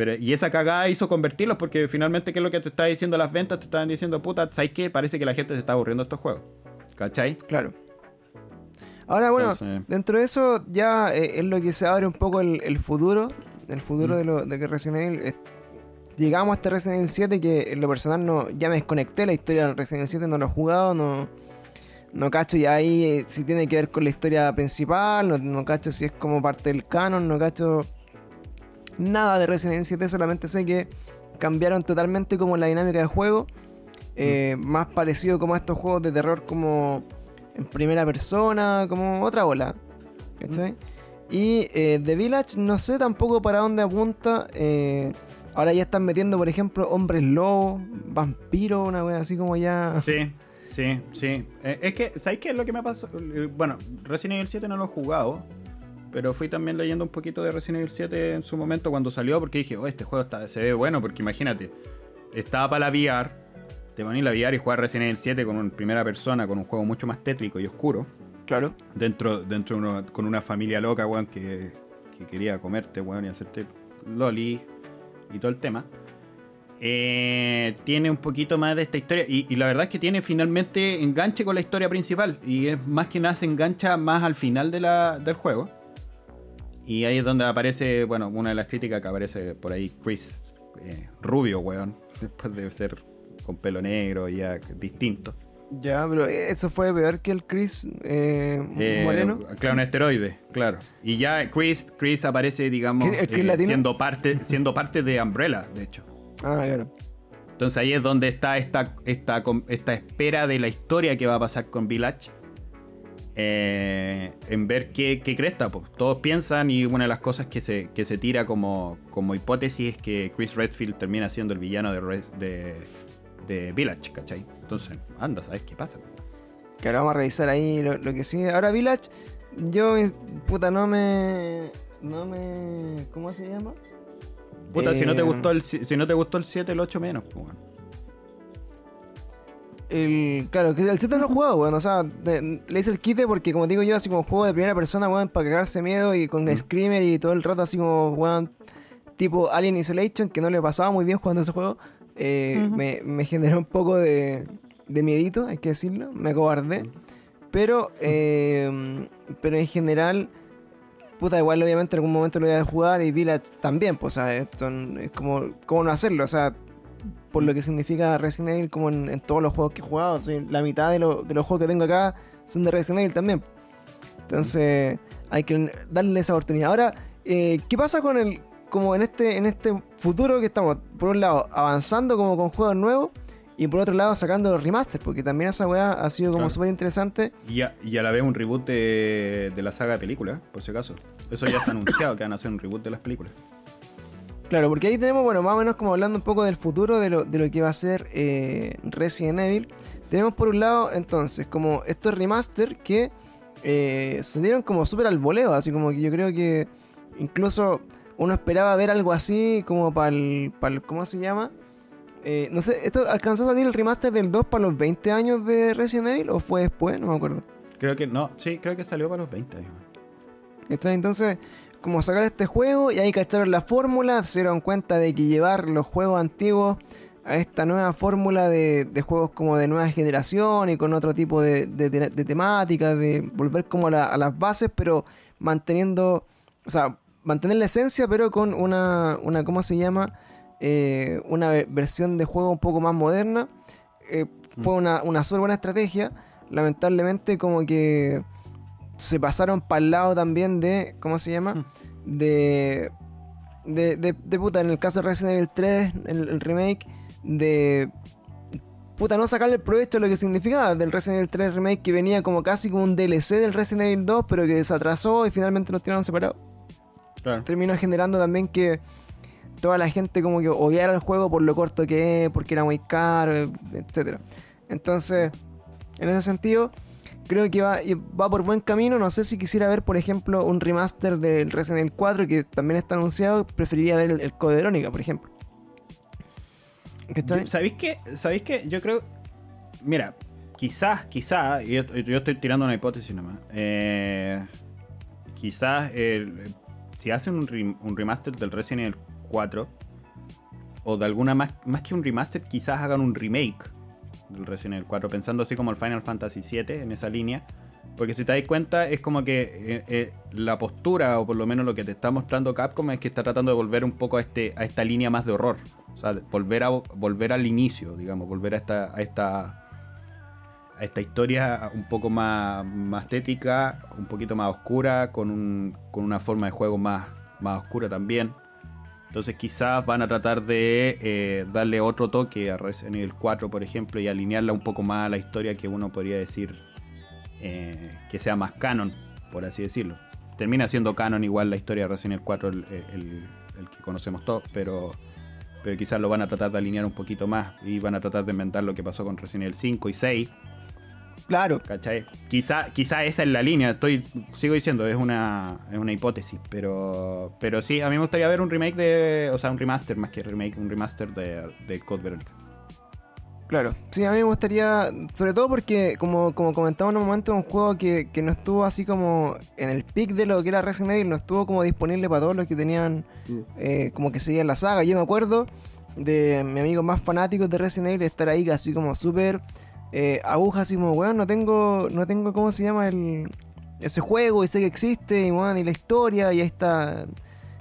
Pero, y esa cagada hizo convertirlos porque finalmente, ¿qué es lo que te está diciendo las ventas? Te estaban diciendo, puta, ¿sabes qué? Parece que la gente se está aburriendo de estos juegos. ¿Cachai? Claro. Ahora, bueno, Entonces- dentro de eso ya eh, es lo que se abre un poco el, el futuro. El futuro Mm. de, lo, de que Resident Evil. es- llegamos a este Resident Evil 7 que en lo personal no, ya me desconecté. La historia del Resident Evil 7 no lo he jugado, no, no cacho ya ahí eh, si tiene que ver con la historia principal, no, no cacho si es como parte del canon, no cacho nada de Resident Evil 7, solamente sé que cambiaron totalmente como la dinámica de juego. eh, Más parecido como a estos juegos de terror como en primera persona, como otra ola. ¿Cachai? Y eh, The Village no sé tampoco para dónde apunta. eh, ahora ya están metiendo, por ejemplo, hombres lobos, vampiros, una wea así como ya... Sí, sí, sí. Eh, es que, ¿sabes qué es lo que me pasó? Bueno, Resident Evil 7 no lo he jugado, pero fui también leyendo un poquito de Resident Evil 7 en su momento cuando salió, porque dije, oh, este juego está, se ve bueno, porque imagínate, estaba para la VR, te ponías la VR y jugar Resident Evil 7 con una primera persona, con un juego mucho más tétrico y oscuro, Claro. dentro, dentro de uno- con una familia loca, weón, que, que quería comerte, weón, y hacerte loli y todo el tema. Eh, tiene un poquito más de esta historia y, y la verdad es que tiene finalmente enganche con la historia principal y es más que nada se engancha más al final de la- del juego. Y ahí es donde aparece, bueno, una de las críticas que aparece por ahí, Chris eh, Rubio, weón, después de ser con pelo negro y ya distinto. Ya, pero eso fue peor que el Chris eh, Eh, Moreno. Claro, un esteroide, claro. Y ya Chris, Chris aparece, digamos, siendo parte, siendo parte de Umbrella, de hecho. Ah, claro. Entonces ahí es donde está esta, esta, esta espera de la historia que va a pasar con Village. Eh, en ver qué, qué cresta, pues. Todos piensan y una de las cosas que se, que se tira como, como hipótesis es que Chris Redfield termina siendo el villano de, Res- de, de Village, ¿cachai? Entonces, anda, ¿sabes qué pasa? Que ahora vamos a revisar ahí lo, lo que sigue. Ahora Village, yo, puta, no me... No me... ¿Cómo se llama? Puta, si no te Eh, gustó el si si no te gustó el 7, el 8 menos, pues. El, claro, que el 7 no lo he jugado, weón. O sea, le hice el quite porque, como digo yo, así como juego de primera persona, weón, para cagarse miedo y con Mm. Screamer y todo el rato, así como, weón, tipo Alien Isolation, que no le pasaba muy bien jugando ese juego, eh, me, me generó un poco de, de miedito, hay que decirlo. Me acobardé. Pero, eh, pero en general, puta, igual obviamente en algún momento lo voy a jugar y Village también, pues, o sea, son, es como, ¿cómo no hacerlo? O sea, por lo que significa Resident Evil como en, en todos los juegos que he jugado. o sea, la mitad de, lo- de los juegos que tengo acá son de Resident Evil también. Entonces, hay que darle esa oportunidad. Ahora, eh, ¿qué pasa con el, como en este, en este futuro que estamos, por un lado, avanzando como con juegos nuevos y por otro lado sacando los remasters? Porque también esa weá ha sido como Claro. súper interesante. Y a, y a la vez un reboot de, de la saga de películas, por si acaso. Eso ya está anunciado, que van a hacer un reboot de las películas. Claro, porque ahí tenemos, bueno, más o menos como hablando un poco del futuro de lo, de lo que va a ser eh, Resident Evil. Tenemos por un lado, entonces, como estos remaster que eh, se dieron como súper al voleo, así como que yo creo que incluso uno esperaba ver algo así como para el, ¿cómo se llama? Eh, no sé, ¿esto alcanzó a salir el remaster del 2 para los 20 años de Resident Evil o fue después? No me acuerdo. Creo que no, sí, creo que salió para los 20 años. Entonces, como sacar este juego y ahí cacharon la fórmula, se dieron cuenta de que llevar los juegos antiguos a esta nueva fórmula de, juegos como de nueva generación y con otro tipo de, temática, de volver como a, las bases, pero manteniendo, o sea, mantener la esencia, pero con una, una ¿cómo se llama? Eh, una versión de juego un poco más moderna. Eh, fue mm. una, una súper buena estrategia. Lamentablemente como que se pasaron para el lado también de, ¿cómo se llama? Mm. De, de, de, puta, en el caso de Resident Evil 3, el, remake, de puta, no sacarle el provecho de lo que significaba del Resident Evil 3 remake que venía como casi como un DLC del Resident Evil 2, pero que se atrasó y finalmente los tiraron separados. Terminó generando también que toda la gente como que odiara el juego por lo corto que es, porque era muy caro, etc. Entonces, en ese sentido, creo que va, va por buen camino. No sé si quisiera ver, por ejemplo, un remaster del Resident Evil 4 que también está anunciado. Preferiría ver el, Code Verónica, por ejemplo. ¿Sabéis qué? ¿Sabéis qué? Yo creo. Mira, quizás, quizás, yo, yo estoy tirando una hipótesis nomás. Eh, quizás si hacen un, un, remaster del Resident Evil 4, o de alguna más, más que un remaster, quizás hagan un remake del Resident Evil 4, pensando así como el Final Fantasy VII en esa línea. Porque si te das cuenta, es como que eh, eh, la postura, o por lo menos lo que te está mostrando Capcom, es que está tratando de volver un poco a, este, a esta línea más de horror. O sea, volver, a, volver al inicio, digamos, volver a esta, a esta, a esta historia un poco más, más estética, un poquito más oscura, con, un, con una forma de juego más, más oscura también. Entonces quizás van a tratar de eh, darle otro toque a Resident Evil 4, por ejemplo, y alinearla un poco más a la historia que uno podría decir eh, que sea más canon, por así decirlo. Termina siendo canon igual la historia de Resident Evil 4, el, que conocemos todos, pero, pero quizás lo van a tratar de alinear un poquito más y van a tratar de inventar lo que pasó con Resident Evil 5 y 6 Claro. ¿Cachai? Quizá, quizá esa es la línea, estoy, sigo diciendo, es una, es una hipótesis, pero, pero sí, a mí me gustaría ver un remake de, o sea, un remaster más que remake, un remaster de, de Code Veronica. Claro, sí, a mí me gustaría, sobre todo porque, como, como comentaba en un momento, un juego que, no estuvo así como en el pic de lo que era Resident Evil, no estuvo como disponible para todos los que tenían, mm. eh, como que seguían la saga. Yo me acuerdo de mi amigo más fanático de Resident Evil estar ahí así como súper eh, agujas así como, weón, no tengo, no tengo, ¿cómo se llama? el Ese juego y sé que existe y, y la historia y ahí está.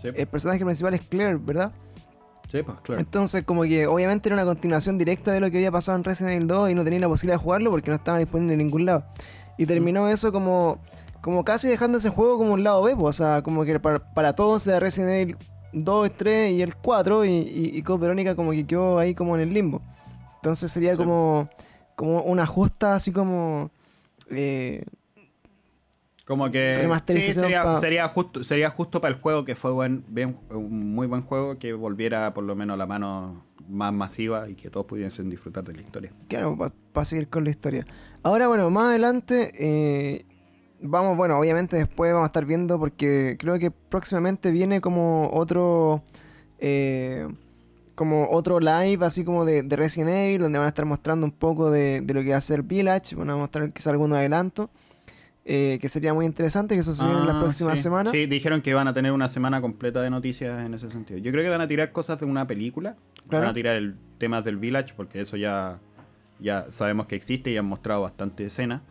El personaje principal es Claire, ¿verdad? Sí, pues, claro. Entonces, como que obviamente era una continuación directa de lo que había pasado en Resident Evil 2 y no tenía la posibilidad de jugarlo porque no estaba disponible en ningún lado. Y terminó mm. eso como, como casi dejando ese juego como un lado B, o sea, como que para, todos era Resident Evil 2, 3 y el 4 y, y, Code Verónica como que quedó ahí como en el limbo. Entonces sería como como una justa así como eh, como que sería, justo sería justo para el juego que fue buen, bien, un muy buen juego que volviera por lo menos a la mano más masiva y que todos pudiesen disfrutar de la historia. Claro, para seguir con la historia. Ahora, bueno, más adelante eh, vamos, bueno, obviamente después vamos a estar viendo porque creo que próximamente viene como otro eh, como otro live así como de, Resident Evil, donde van a estar mostrando un poco de, lo que va a ser Village, van a mostrar quizá algunos adelantos, eh, que sería muy interesante, que eso se viene en la ah, próxima semana. Sí, dijeron que van a tener una semana completa de noticias en ese sentido. Yo creo que van a tirar cosas de una película, van a tirar el tema del Village, porque eso ya, ya sabemos que existe y han mostrado bastante escenas.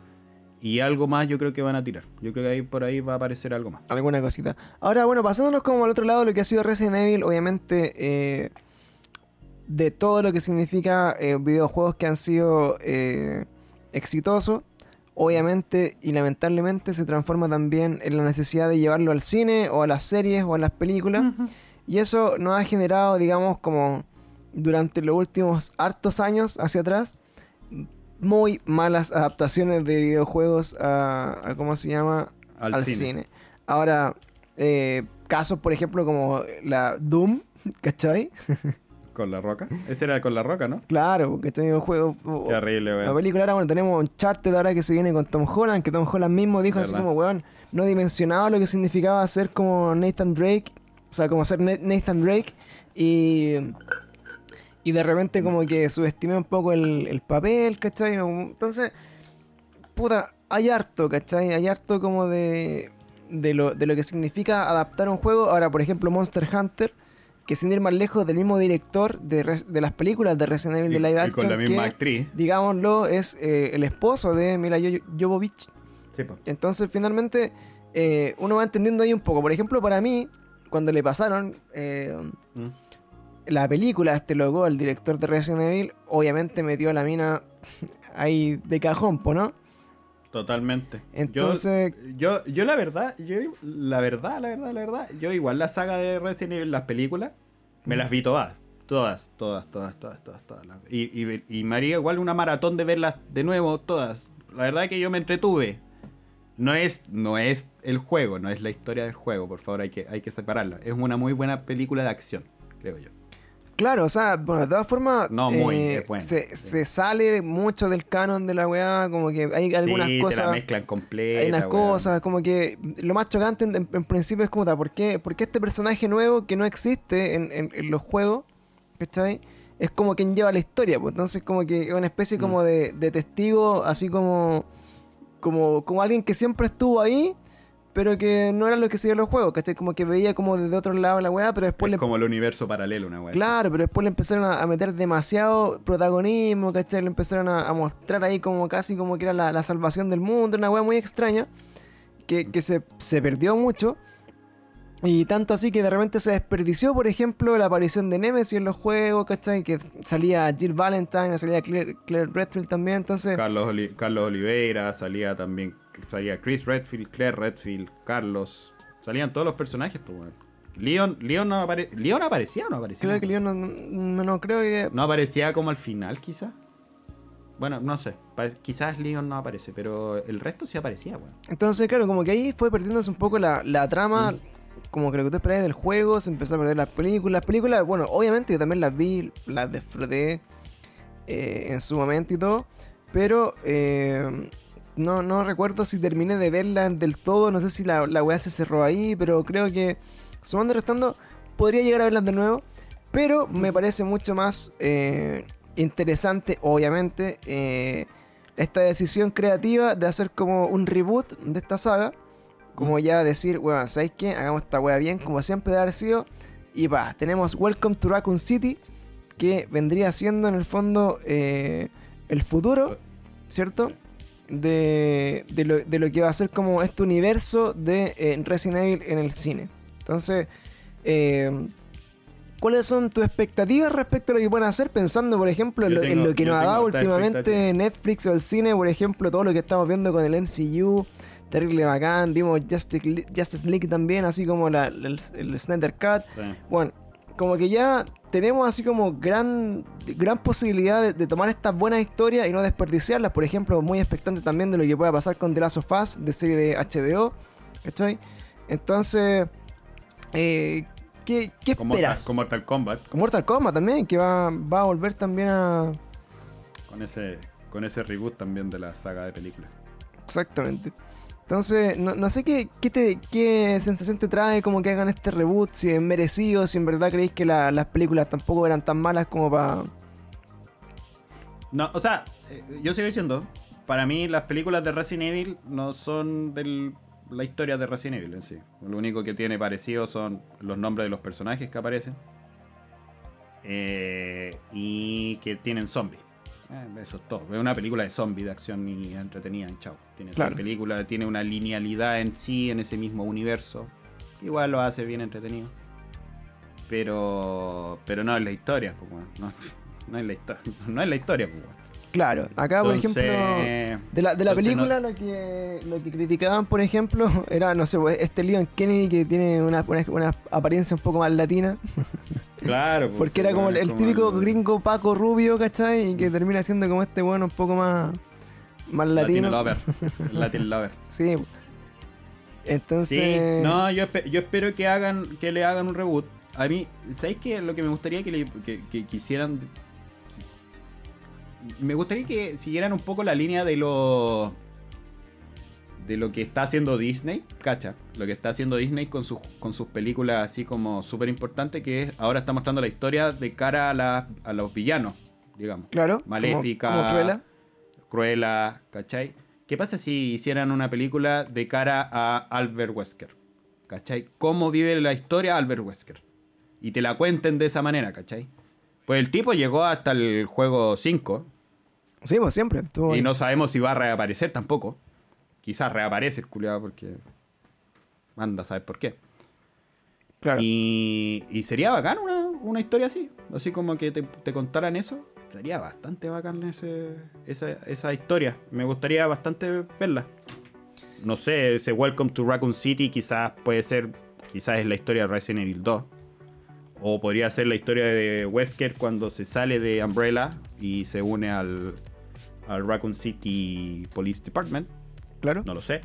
Y algo más yo creo que van a tirar. Yo creo que ahí por ahí va a aparecer algo más. Alguna cosita. Ahora, bueno, pasándonos como al otro lado, lo que ha sido Resident Evil, obviamente eh, de todo lo que significa eh, videojuegos que han sido eh, exitosos, obviamente y lamentablemente se transforma también en la necesidad de llevarlo al cine o a las series o a las películas. Y eso nos ha generado, digamos, como durante los últimos hartos años hacia atrás, muy malas adaptaciones de videojuegos a, ¿cómo se llama? Al, cine. Ahora, eh, casos, por ejemplo, como la Doom, ¿cachai? ¿Con la roca? Ese era con la roca, ¿no? Claro, ¿cachai? Un juego. Qué horrible, La película ahora, bueno, tenemos Uncharted ahora que se viene con Tom Holland, que Tom Holland mismo dijo así Verdad. como, weón, no dimensionaba lo que significaba ser como Nathan Drake, o sea, como ser Na- Nathan Drake, y, y de repente como que subestimé un poco el, el papel, ¿cachai? Entonces, puta, hay harto, ¿cachai? Hay harto como de, de, lo, de lo que significa adaptar un juego. Ahora, por ejemplo, Monster Hunter, que sin ir más lejos del mismo director de, las películas de Resident Evil de live y action, con la misma que, actriz. digámoslo, es eh, el esposo de Mila Jo- Jovovich. Sí. Entonces, finalmente, eh, uno va entendiendo ahí un poco. Por ejemplo, para mí, cuando le pasaron eh, Mm. la película a este logo, el director de Resident Evil, obviamente metió a la mina ahí de cajón, ¿no? Totalmente. Entonces, Yo, yo, yo la verdad, yo la verdad, la verdad, la verdad, yo igual la saga de Resident Evil, las películas, me las vi todas. Todas, todas, todas, todas, todas, todas. las- Y, y, y me haría igual una maratón de verlas de nuevo, todas. La verdad que yo me entretuve. No es, no es el juego, no es la historia del juego, por favor, hay que, hay que separarla. Es una muy buena película de acción, creo yo. Claro, o sea, bueno, de todas formas, No, muy, eh, bueno, se, sí. se sale mucho del canon de la weá, como que hay algunas sí, te la cosas. mezclan completa. Hay unas cosas, como que lo más chocante en, en principio es como, ¿por qué, por qué este personaje nuevo que no existe en, en- en los juegos, ¿cachai? Es como quien lleva la historia, pues entonces como que es una especie Mm. como de, de testigo, así como, como, como alguien que siempre estuvo ahí, pero que no era lo que se los juegos, ¿cachai? Como que veía como desde otro lado la weá, pero después Es le... como el universo paralelo, una weá. Claro, pero después le empezaron a, a meter demasiado protagonismo, ¿cachai? Le empezaron a, a mostrar ahí como casi como que era la, la salvación del mundo, una weá muy extraña, que, que se, se perdió mucho. Y tanto así que de repente se desperdició, por ejemplo, la aparición de Nemesis en los juegos, ¿cachai? Que salía Jill Valentine, salía Claire, Claire Redfield también, entonces... Carlos, Oli- Carlos Oliveira, salía también, salía Chris Redfield, Claire Redfield, Carlos, salían todos los personajes, pues bueno. Leon, Leon no apare- Leon aparecía o no aparecía. Creo que Leon no, no, no, creo que... No aparecía como al final, quizás. Bueno, no sé. Quizás Leon no aparece, pero el resto sí aparecía, weón. Entonces, claro, como que ahí fue perdiéndose un poco la, la trama, como que lo que tú esperabas del juego, se empezó a perder las películas. Las películas, bueno, obviamente yo también las vi, las disfruté eh, en su momento y todo, pero eh, no, no recuerdo si terminé de verlas del todo, no sé si la, la weá se cerró ahí, pero creo que sumando y restando podría llegar a verlas de nuevo, pero me parece mucho más eh, interesante, obviamente, eh, esta decisión creativa de hacer como un reboot de esta saga. Como ya decir, weón, ¿sabéis qué? Hagamos esta wea bien, como siempre de haber sido. Y va, tenemos Welcome to Raccoon City, que vendría siendo en el fondo eh, el futuro, ¿cierto? De, de, lo, de lo que va a ser como este universo de eh, Resident Evil en el cine. Entonces, eh, ¿cuáles son tus expectativas respecto a lo que pueden hacer? Pensando, por ejemplo, en lo, en tengo- lo que nos ha dado últimamente. Netflix o el cine, por ejemplo, todo lo que estamos viendo con el MCU. Terrible bacán, vimos Justice, Le- Justice League también, así como la- el, el Snyder Cut. Sí. Bueno, como que ya tenemos así como gran, gran posibilidad de, de tomar estas buenas historias y no desperdiciarlas. Por ejemplo, muy expectante también de lo que pueda pasar con The Last of Us, de serie de HBO. ¿Cachai? Entonces, eh, ¿qué, qué Con Mortal, esperas? con Mortal Kombat, Con Mortal Kombat también, que va, va a volver también a... con ese, con ese reboot también de la saga de películas. Exactamente. Entonces, no, no sé qué, qué, te- qué sensación te trae como que hagan este reboot, si es merecido, si en verdad creéis que la- las películas tampoco eran tan malas como para... No, o sea, eh, yo sigo diciendo, para mí las películas de Resident Evil no son de la historia de Resident Evil en sí. Lo único que tiene parecido son los nombres de los personajes que aparecen. eh, y que tienen zombies. Eh, eso es todo. Es una película de zombies, de acción y entretenida, y chao. Tiene Claro. la película, tiene una linealidad en sí, en ese mismo universo. Igual lo hace bien entretenido. Pero. Pero no es la historia, pues, no, no es la historia. No es la historia, pues. Claro, acá por ejemplo... De la, de la película lo, que, lo que criticaban, por ejemplo, era, no sé, pues, este Leon Kennedy que tiene una, una, una apariencia un poco más latina. Claro, pues, Porque era como el, el como típico el gringo Paco rubio, ¿cachai? Y que termina siendo como este bueno un poco más, más latino. Latin Lover. Latin Lover. Sí. Sí, Entonces... no, yo, espe- yo espero que hagan que le hagan un reboot a mí, ¿sabéis qué? Lo que me gustaría que, le, que, que quisieran. Me gustaría que siguieran un poco la línea de lo. De lo que está haciendo Disney, cacha. Lo que está haciendo Disney con sus, con sus películas así como súper importante, que es ahora está mostrando la historia de cara a, la- a los villanos, digamos. Claro. como- Maléfica. Como, Cruella. Cruella, ¿cachai? ¿Qué pasa si hicieran una película de cara a Albert Wesker? ¿Cachai? ¿Cómo vive la historia Albert Wesker? Y te la cuenten de esa manera, ¿cachai? Pues el tipo llegó hasta el juego 5 Sí, pues siempre. estuvo y ahí. no sabemos si va a reaparecer tampoco. Quizás reaparece el culiado porque... Anda, ¿sabes por qué? Claro. Y, y sería bacán una, una historia así. Así como que te, te contaran eso. Sería bastante bacán ese, esa, esa historia. Me gustaría bastante verla. No sé, ese Welcome to Raccoon City quizás puede ser, quizás es la historia de Resident Evil 2. O podría ser la historia de Wesker cuando se sale de Umbrella y se une al, al Raccoon City Police Department. Claro. No lo sé.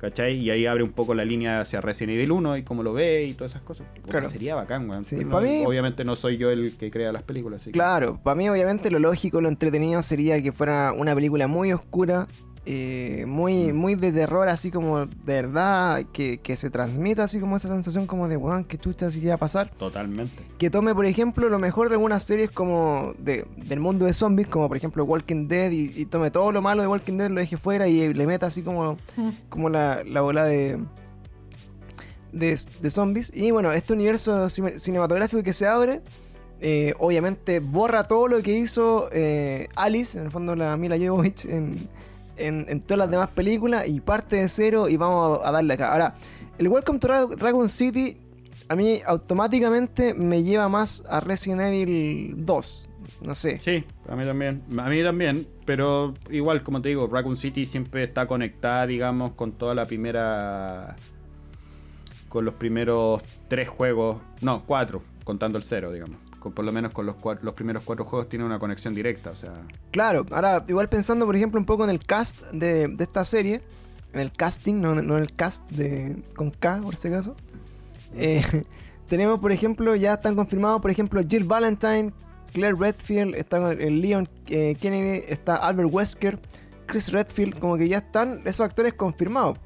¿Cachai? Y ahí abre un poco la línea hacia Resident Evil 1 y cómo lo ve y todas esas cosas. Claro. Sería bacán, weón. Sí, no- mí- Obviamente no soy yo el que crea las películas. así que- Claro, para mí obviamente lo lógico, lo entretenido sería que fuera una película muy oscura, eh, muy, Mm. muy de terror, así como de verdad, que, que se transmita así como esa sensación como de, weón, que chucha así que va a pasar. Totalmente. Que tome, por ejemplo, lo mejor de algunas series como de, del mundo de zombies, como por ejemplo Walking Dead, y, y tome todo lo malo de Walking Dead, lo deje fuera y le meta así como, como la, la bola de, de, de zombies. Y bueno, este universo cine- cinematográfico que se abre, eh, obviamente borra todo lo que hizo eh, Alice, en el fondo la Mila Jovovich, en, en, en todas las demás películas, y parte de cero y vamos a darle acá. Ahora, el Welcome to Ra- Dragon City a mí automáticamente me lleva más a Resident Evil 2. No sé. Sí, a mí también. A mí también. Pero igual, como te digo, Raccoon City siempre está conectada, digamos, con toda la primera. Con los primeros tres juegos. No, cuatro, contando el cero, digamos. Con, por lo menos con los, cua- los primeros cuatro juegos tiene una conexión directa, o sea. Claro, ahora igual pensando por ejemplo un poco en el cast de, de esta serie, en el casting, no, no en el cast de, con K por si acaso. Eh, tenemos por ejemplo, ya están confirmados por ejemplo Jill Valentine, Claire Redfield, está con el Leon eh, Kennedy, está Albert Wesker, Chris Redfield, como que ya están esos actores confirmados.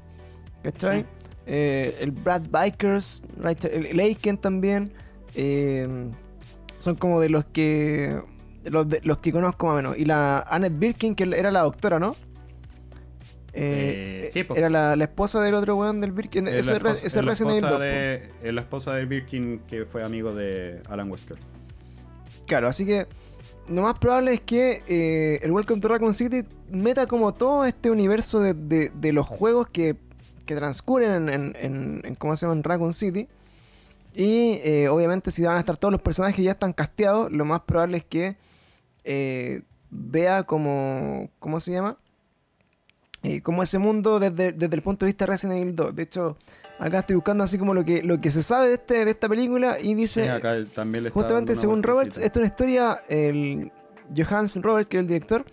¿Cachai? Sí. Eh, el Brad Bikers, el Aiken también. eh, son como de los que los, de- los que conozco más o menos. Y la Annette Birkin, que era la doctora, ¿no? Eh, Eh, sí, era la, la esposa del otro weón del Birkin. Es Ese Re- esposa- ese es es la Resident Evil esposa 2, po. de- la esposa de Birkin que fue amigo de Alan Wesker. Claro, así que lo más probable es que eh, el Welcome to Raccoon City meta como todo este universo de, de- de los juegos que, que transcurren en, en, en- ¿cómo se llama? En Raccoon City. Y eh, obviamente si van a estar todos los personajes que ya están casteados, lo más probable es que eh, vea como, ¿cómo se llama? Eh, como ese mundo desde, desde el punto de vista de Resident Evil 2. De hecho, acá estoy buscando así como lo que, lo que se sabe de, este, de esta película y dice... Sí, acá también le Justamente según Roberts, esta es una historia, el Johannes Roberts, que es el director,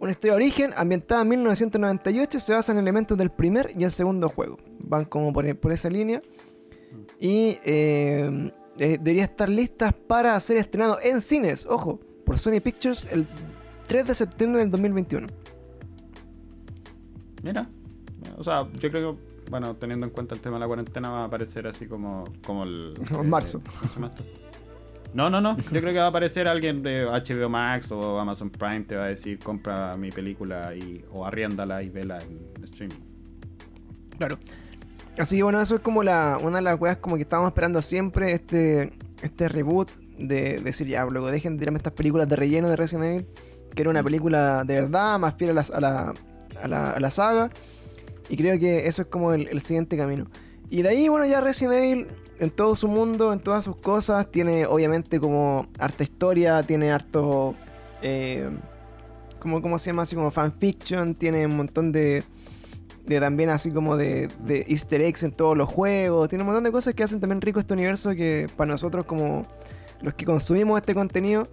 una historia de origen ambientada en 1998, se basa en elementos del primer y el segundo juego. Van como por, por esa línea. Y eh, eh, debería estar listas para ser estrenado en cines, ojo, por Sony Pictures el 3 de septiembre del 2021. Mira, o sea, yo creo que, bueno, teniendo en cuenta el tema de la cuarentena, va a aparecer así como, como el. En marzo. ¿cómo se llama esto? No, no, no. Yo creo que va a aparecer alguien de HBO Max o Amazon Prime, te va a decir, compra mi película y, o arriéndala y vela en streaming. Claro. Así que bueno, eso es como la, una de las weas como que estábamos esperando siempre, este, este reboot de, de decir, ya, luego dejen de tirarme estas películas de relleno de Resident Evil, que era una película de verdad, más fiel a la, a la, a la- a la saga. Y creo que eso es como el, el siguiente camino. Y de ahí, bueno, ya Resident Evil, en todo su mundo, en todas sus cosas, tiene obviamente como harta historia, tiene harto... Eh, como, ¿Cómo se llama? Así como fanfiction, tiene un montón de de también así como de, de easter eggs en todos los juegos. Tiene un montón de cosas que hacen también rico este universo que para nosotros como los que consumimos este contenido,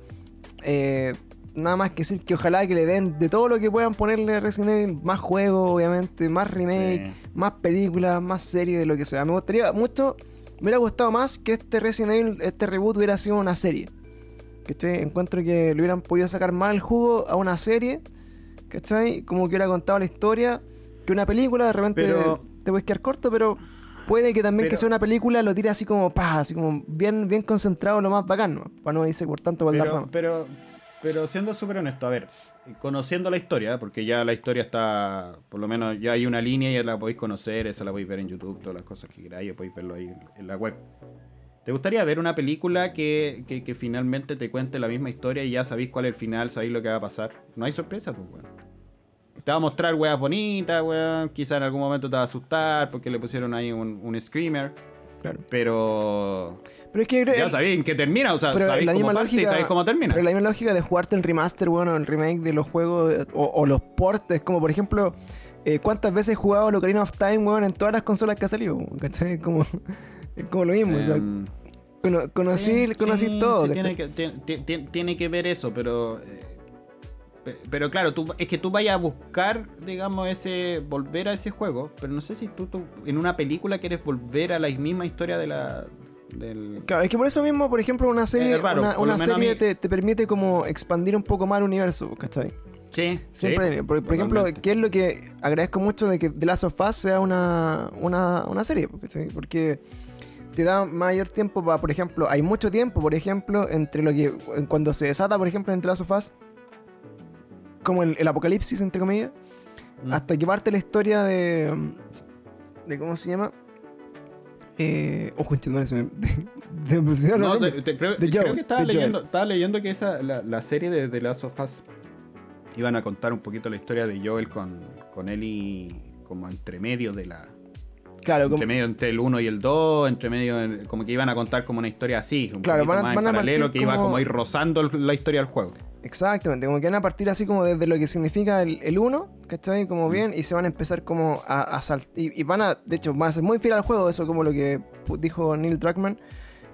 eh, nada más que decir que ojalá que le den de todo lo que puedan ponerle a Resident Evil, más juegos obviamente, más remake, Sí. más películas, más series, de lo que sea. Me gustaría mucho Me hubiera gustado más que este Resident Evil, este reboot hubiera sido una serie. ¿Cachai? Encuentro que le hubieran podido sacar más el jugo a una serie. ¿Cachai? Como que hubiera contado la historia. Que una película, de repente Pero- te puedes quedar corto, pero puede que también que sea una película lo tire así como, pa, así como bien, bien concentrado, lo más bacán, ¿no? para no irse por tanto por Pero, pero, pero siendo súper honesto, a ver, conociendo la historia, porque ya la historia está, por lo menos ya hay una línea y ya la podéis conocer, esa la podéis ver en YouTube, todas las cosas que queráis, podéis verlo ahí en la web. ¿Te gustaría ver una película que, que, que finalmente te cuente la misma historia y ya sabéis cuál es el final, sabéis lo que va a pasar? No hay sorpresa, pues, weón. Te va a mostrar weas bonitas, weón. Quizá en algún momento te va a asustar porque le pusieron ahí un, un screamer. Claro. Pero Pero es que ya sabéis en qué termina, o sea, Pero sabéis la cómo misma lógica- sabéis cómo termina. Pero la misma lógica de jugarte el remaster, bueno, el remake de los juegos eh, o, o los portes, como por ejemplo, eh, ¿cuántas veces he jugado el Ocarina of Time, weón, en todas las consolas que ha salido? ¿Cachai? Como, es como lo mismo, o sea, cono- conocí, conocí sí, todo, tiene, que, ti- ti- ti- tiene que ver eso, pero. Pe- pero claro, tú, es que tú vayas a buscar, digamos, ese volver a ese juego, pero no sé si tú, tú en una película quieres volver a la misma historia de la. Del... Claro, es que por eso mismo, por ejemplo, una serie, raro, una, serie mí- te, te permite como expandir un poco más el universo, ¿cachai? Sí, Siempre, sí, por, por ejemplo. ¿qué es lo que agradezco mucho de que The Last of Us sea una, una, una serie? ¿cachai? Porque te da mayor tiempo para, por ejemplo, hay mucho tiempo, por ejemplo, entre lo que, cuando se desata, por ejemplo, en The Last of Us, como el, el apocalipsis, entre comillas, Mm. hasta que parte la historia de, de ¿cómo se llama? Eh, ojo, conchetumare, se me- de, de, No, te- te- creo, De creo Joel, que estaba Joel. leyendo, estaba leyendo que esa, la, la serie de The Last of Us iban a contar un poquito la historia de Joel con, con Ellie como entre medio de la. claro, como, Entre medio entre el 1 y el 2, entre medio, como que iban a contar como una historia así, un Claro, van más van en paralelo, que iba como- como a ir rozando la historia del juego. Exactamente, como que van a partir así como desde lo que significa el, el 1, ¿cachai? Como Mm. bien, y se van a empezar como a, saltar. Y, y van a, de hecho, van a ser muy fiel al juego, eso como lo que dijo Neil Druckmann.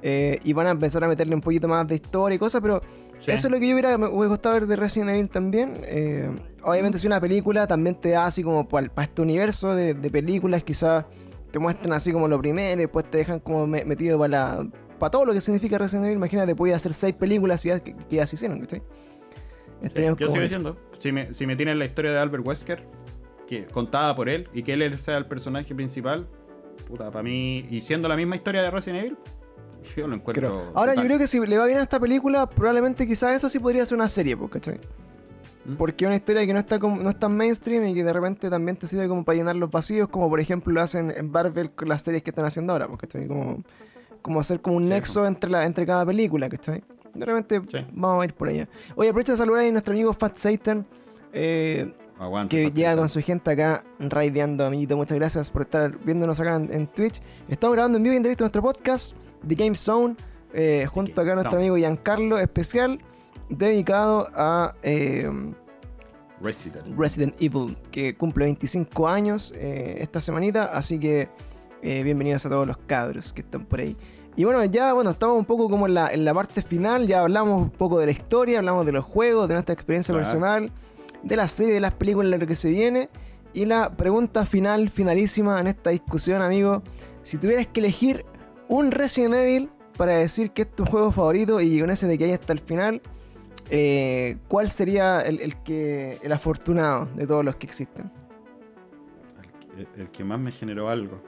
eh, y van a empezar a meterle un poquito más de historia y cosas, pero Sí. eso es lo que yo hubiera, me hubiera gustado ver de Resident Evil también. eh, obviamente, si una película también te da así como para este universo de, de películas, quizás te muestran así como lo primero, y después te dejan como me- metido para la. Para todo lo que significa Resident Evil, imagínate, podía hacer seis películas y ya, que, que ya se hicieron, ¿cachai? Yo sigo diciendo, si me, si me tienen la historia de Albert Wesker, que contada por él, y que él sea el personaje principal, puta, para mí, y siendo la misma historia de Resident Evil, yo lo encuentro. Creo. Ahora yo creo que si le va bien a esta película, probablemente quizás eso sí podría ser una serie, pues, ¿cachai? ¿Mm? Porque es una historia que no está como, no es tan mainstream y que de repente también te sirve como para llenar los vacíos, como por ejemplo lo hacen en Marvel con las series que están haciendo ahora, pues, ¿cachai? Como, como hacer como un Sí, nexo entre, la, entre cada película, ¿cachai? De repente Sí. vamos a ir por allá. Oye, aprovecho de saludar a nuestro amigo Fat Satan. eh, que llega con su gente acá raideando, amiguito. Muchas gracias por estar viéndonos acá en, en Twitch. Estamos grabando en vivo y en directo nuestro podcast, The Game Zone, eh, junto Game acá a nuestro amigo Giancarlo, especial dedicado a eh, Resident. Resident Evil, que cumple 25 años eh, esta semanita. Así que eh, bienvenidos a todos los cabros que están por ahí. Y bueno, ya bueno, estamos un poco como en la, en la parte final, ya hablamos un poco de la historia, hablamos de los juegos, de nuestra experiencia Claro. personal, de la serie, de las películas, de lo que se viene. Y la pregunta final, finalísima en esta discusión, amigo. Si tuvieras que elegir un Resident Evil para decir que es tu juego favorito y con ese de que ahí hasta el final, eh, ¿cuál sería el, el que el afortunado de todos los que existen? El, el que más me generó algo.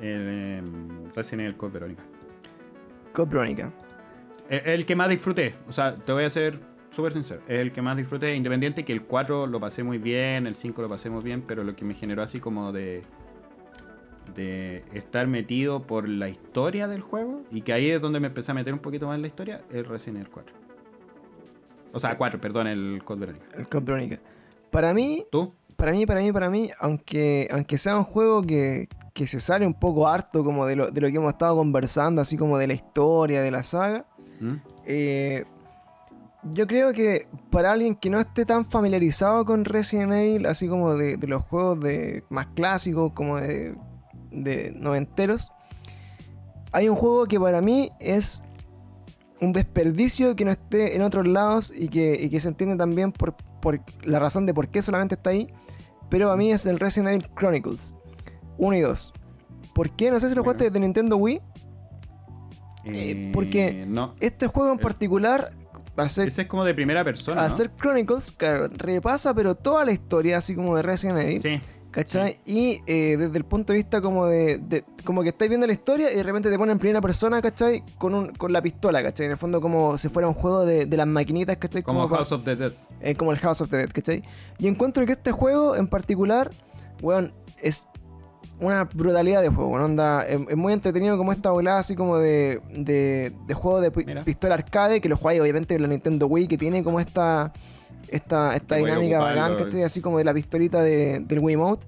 El em, Resident Evil Code Verónica. Code Veronica. El, el que más disfruté. O sea, te voy a ser súper sincero. Es el que más disfruté. Independiente que el 4 lo pasé muy bien, el 5 lo pasé muy bien, pero lo que me generó así como de. de estar metido por la historia del juego. Y que ahí es donde me empecé a meter un poquito más en la historia. El Resident Evil 4. O sea, 4, perdón, el Code Verónica. El Code Veronica. Para mí, ¿Tú? para mí, para mí, para mí, aunque, aunque sea un juego que, que se sale un poco harto como de lo, de lo que hemos estado conversando, así como de la historia, de la saga, ¿Mm? eh, yo creo que para alguien que no esté tan familiarizado con Resident Evil, así como de, de los juegos de, más clásicos, como de, de noventeros, hay un juego que para mí es un desperdicio que no esté en otros lados y que, y que se entiende también por, por la razón de por qué solamente está ahí. Pero a mí es el Resident Evil Chronicles 1 y 2. ¿Por qué? No sé si lo jugaste de Nintendo Wii. Eh, porque- No. Este juego en El- particular, ser, Ese es como de primera persona. ser Chronicles, claro, repasa pero toda la historia, así como de Resident Evil. Sí. ¿Cachai? Y eh, desde el punto de vista como de, de- Como que estáis viendo la historia y de repente te ponen en primera persona, ¿cachai? Con, un, con la pistola, ¿cachai? En el fondo como si fuera un juego de, de las maquinitas, ¿cachai? Como House of the Dead. eh, como el House of the Dead, ¿cachai? Y encuentro que este juego en particular, weón, es una brutalidad de juego, onda, es, es muy entretenido como esta volada así como de, de, de juego de Mira. pistola arcade, que lo jugáis obviamente en la Nintendo Wii, que tiene como esta, esta, esta Que dinámica ocuparlo, bacán, eh. ¿cachai? Así como de la pistolita de- del Wiimote.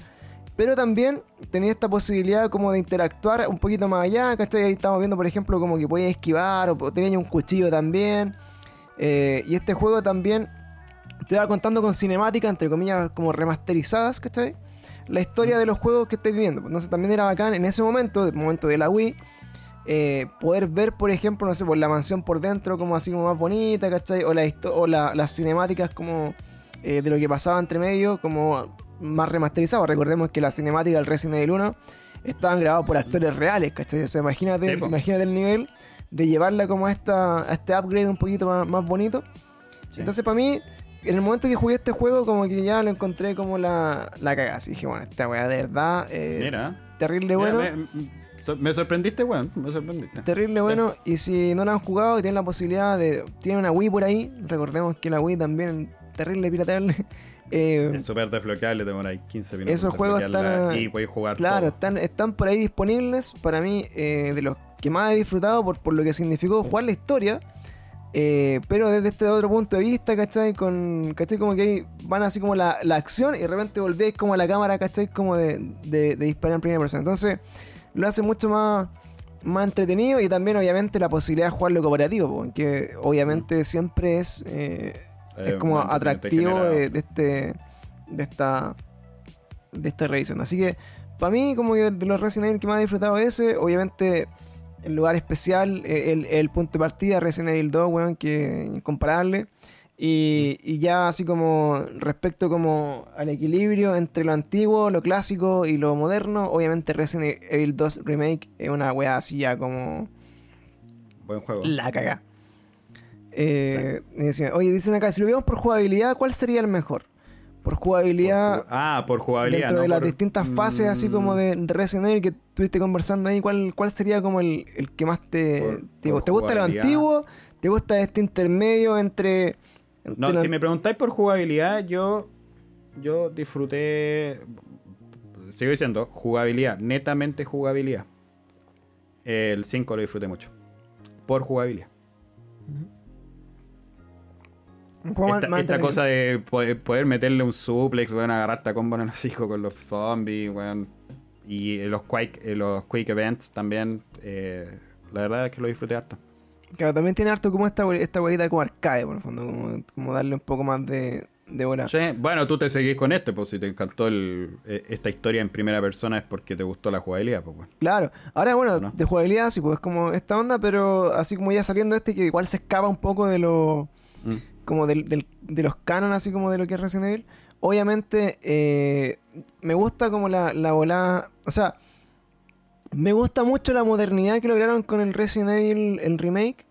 Pero también tenía esta posibilidad como de interactuar un poquito más allá, ¿cachai? Ahí estamos viendo, por ejemplo, como que podías esquivar o, tenía un cuchillo también. Eh, y este juego también te va contando con cinemática, entre comillas, como remasterizadas, ¿cachai? La historia de los juegos que estés viviendo. Entonces también era bacán en ese momento, el momento de la Wii, eh, poder ver, por ejemplo, no sé, por la mansión por dentro, como así como más bonita, ¿cachai? O, la o la- las cinemáticas como eh, de lo que pasaba entre medio, como más remasterizado. Recordemos que las cinemáticas del Resident Evil 1 estaban grabadas por actores reales, ¿cachai? O sea, imagínate, Sí, imagínate el nivel de llevarla como a, esta, a este upgrade un poquito más, más bonito. Sí. Entonces, para mí, en el momento que jugué este juego, como que ya lo encontré como la, la cagada. Dije, bueno, esta weá de verdad, eh, Mira. terrible Mira, bueno. me, me sorprendiste, weón. Me sorprendiste. Terrible bueno. Y si no lo han jugado y tienen la posibilidad de. Tienen una Wii por ahí. Recordemos que la Wii también terrible pirateable. eh, Es súper desbloqueable, te demoráis 15 minutos. Esos juegos están, Y podéis jugar claro, todo. están, están por ahí disponibles. Para mí, eh, de los que más he disfrutado por, por lo que significó jugar la historia. Eh, pero desde este otro punto de vista, ¿cachai? Con, ¿cachai? Como que ahí van así como la, la acción y de repente volvéis como a la cámara, ¿cachai? Como de, de- de disparar en primera persona. Entonces, lo hace mucho más, más entretenido y también, obviamente, la posibilidad de jugarlo cooperativo, que obviamente siempre es, eh, es Eh, como atractivo de, de este de esta de esta reedición. Así que para mí como que de los Resident Evil que más he disfrutado es ese, obviamente el lugar especial, eh, el, el punto de partida Resident Evil 2, weón, que incomparable. Y, y ya así como respecto como al equilibrio entre lo antiguo, lo clásico y lo moderno, obviamente Resident Evil 2 Remake es una weá así ya como Buen juego. la caga. Eh, Oye, dicen acá, si lo vemos por jugabilidad, ¿cuál sería el mejor? Por jugabilidad, Por ah, por jugabilidad. dentro no de las por- distintas fases, así Mm, como de, de Resident Evil que estuviste conversando ahí, ¿cuál, cuál sería como el, el que más te, Por- te, por ¿te gusta lo antiguo? ¿Te gusta este intermedio entre... entre No, si me preguntáis por jugabilidad, yo, yo disfruté. Sigo diciendo, jugabilidad, netamente jugabilidad. El 5 lo disfruté mucho. Por jugabilidad. Un juego más- Esta, más esta entretenido? cosa de poder, poder meterle un suplex, weón, agarrarte a combo en los hijos con los zombies, weón. Y eh, los Quake, eh, los Quake Events también. eh, la verdad es que lo disfruté harto. Claro, también tiene harto como esta, esta huevita como arcade, por el fondo, como, como darle un poco más de, de bola. Sí, Bueno, tú te seguís con este, pues si te encantó el- eh, esta historia en primera persona es porque te gustó la jugabilidad, pues weón. Claro, ahora bueno, ¿No? de jugabilidad sí, pues es como esta onda, pero así como ya saliendo este que igual se escapa un poco de lo Mm. Como del, del- de los canon, así como de lo que es Resident Evil. Obviamente, eh, me gusta como la, la volada, o sea, me gusta mucho la modernidad que lograron con el Resident Evil, el remake,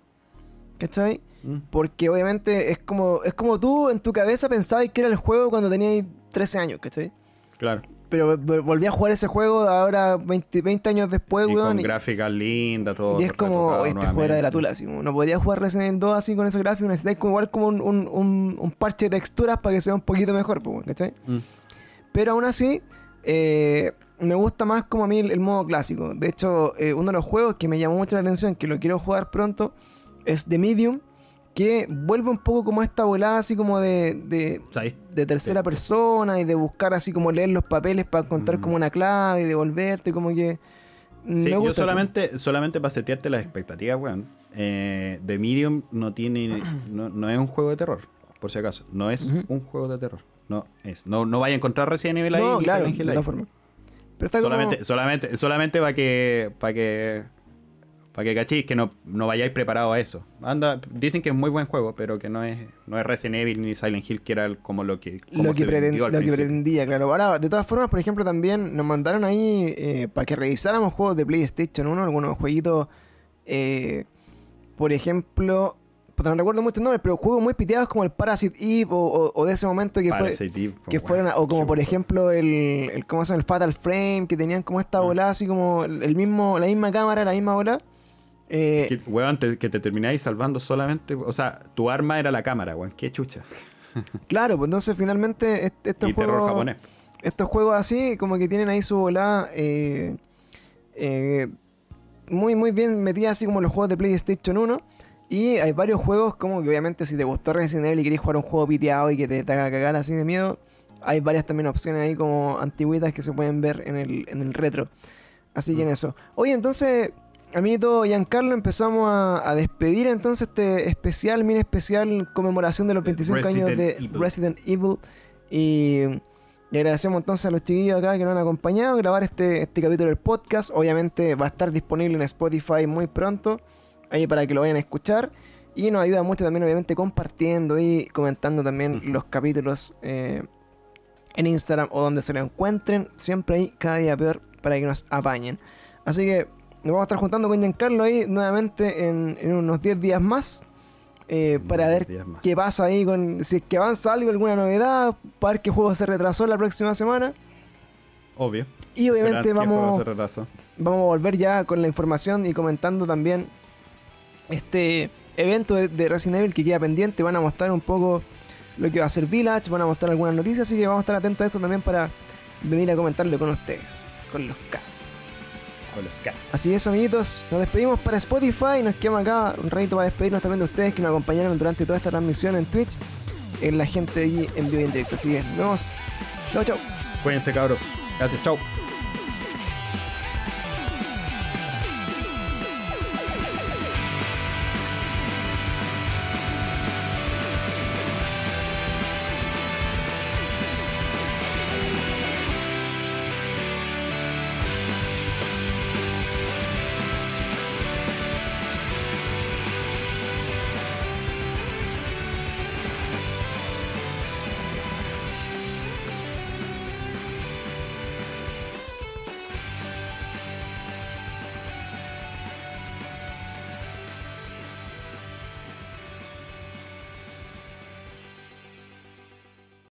¿cachai? Mm. Porque obviamente es como, es como tú en tu cabeza pensabas que era el juego cuando tenías 13 años, ¿cachai? Claro. Pero vol- volví a jugar ese juego ahora 20, 20 años después, y weón. con y- gráficas lindas, todo. y es como, retocado "Oye, este juego era de la nuevamente". tula, así, no podría jugar Resident Evil 2 así con esos gráficos, necesitáis como igual como un, un- un- un parche de texturas para que sea un poquito mejor, pues, ¿cachai? Mm. Pero aún así, eh, me gusta más como a mí el, el modo clásico. De hecho, eh, uno de los juegos que me llamó mucho la atención, que lo quiero jugar pronto, es The Medium, que vuelve un poco como esta volada así como de, de, ¿Sabes? de tercera Sí. persona y de buscar así como leer los papeles para encontrar Mm. como una clave y devolverte, como que... mm, Sí, me yo solamente, solamente para setearte las expectativas, weón. Eh, The Medium no tiene. No, no es un juego de terror, por si acaso. No es un juego de terror. No es. No, no vaya a encontrar Resident Evil ahí. No, claro, de todas formas. Pero está como... Solamente, solamente, solamente para que. Para que. Para que cachéis que no, no vayáis preparados a eso. Anda, dicen que es muy buen juego, pero que no es, no es Resident Evil ni Silent Hill, que era el- como lo que, como Lo que, lo que pretendía, claro. Ahora, de todas formas, por ejemplo, también nos mandaron ahí eh, para que revisáramos juegos de PlayStation 1, algunos jueguitos, eh, por ejemplo, no recuerdo muchos nombres, pero juegos muy piteados como el Parasite Eve o, o- o de ese momento que fue... Parasite Eve, Que bueno, fueron, a- o como por ejemplo el, el ¿cómo se llama? El Fatal Frame, que tenían como esta Ah. bola así como el mismo, la misma cámara, la misma bola. Eh, Que, weón, te- que te termináis salvando solamente. O sea, tu arma era la cámara, weón. Qué chucha. claro, pues entonces finalmente est- estos y terror juegos, japonés. estos juegos así, como que tienen ahí su bola eh, eh, muy muy bien metida así como los juegos de PlayStation 1. Y hay varios juegos como que obviamente si te gustó Resident Evil y querés jugar un juego piteado y que te, te haga cagar así de miedo, hay varias también opciones ahí como antiguitas que se pueden ver en el, en el retro. Así que en Mm. eso. Oye, entonces, amiguito Giancarlo, empezamos a, a despedir entonces este especial, mini especial conmemoración de los 25 años de Evil. Resident Evil. Y, y agradecemos entonces a los chiquillos acá que nos han acompañado a grabar este, este capítulo del podcast. Obviamente va a estar disponible en Spotify muy pronto, ahí para que lo vayan a escuchar. Y nos ayuda mucho también, obviamente, compartiendo y comentando también los capítulos eh, en Instagram o donde se lo encuentren. Siempre ahí, cada día peor, para que nos apañen. Así que nos vamos a estar juntando con Giancarlo ahí nuevamente en, en unos 10 días más. eh, para ver qué pasa ahí con. Si es que avanza algo, alguna novedad. Para ver qué juego se retrasó la próxima semana. Obvio. Y obviamente vamos, vamos a volver ya con la información y comentando también este evento de, de Resident Evil que queda pendiente. Van a mostrar un poco lo que va a ser Village, van a mostrar algunas noticias, así que vamos a estar atentos a eso también para venir a comentarlo con ustedes, con los K. Con los K. Así es, amiguitos, nos despedimos para Spotify, nos quedamos acá un ratito para despedirnos también de ustedes que nos acompañaron durante toda esta transmisión en Twitch, en la gente allí en vivo y en directo. Así que nos vemos. Chau, chau. Cuídense, cabros. Gracias, chau.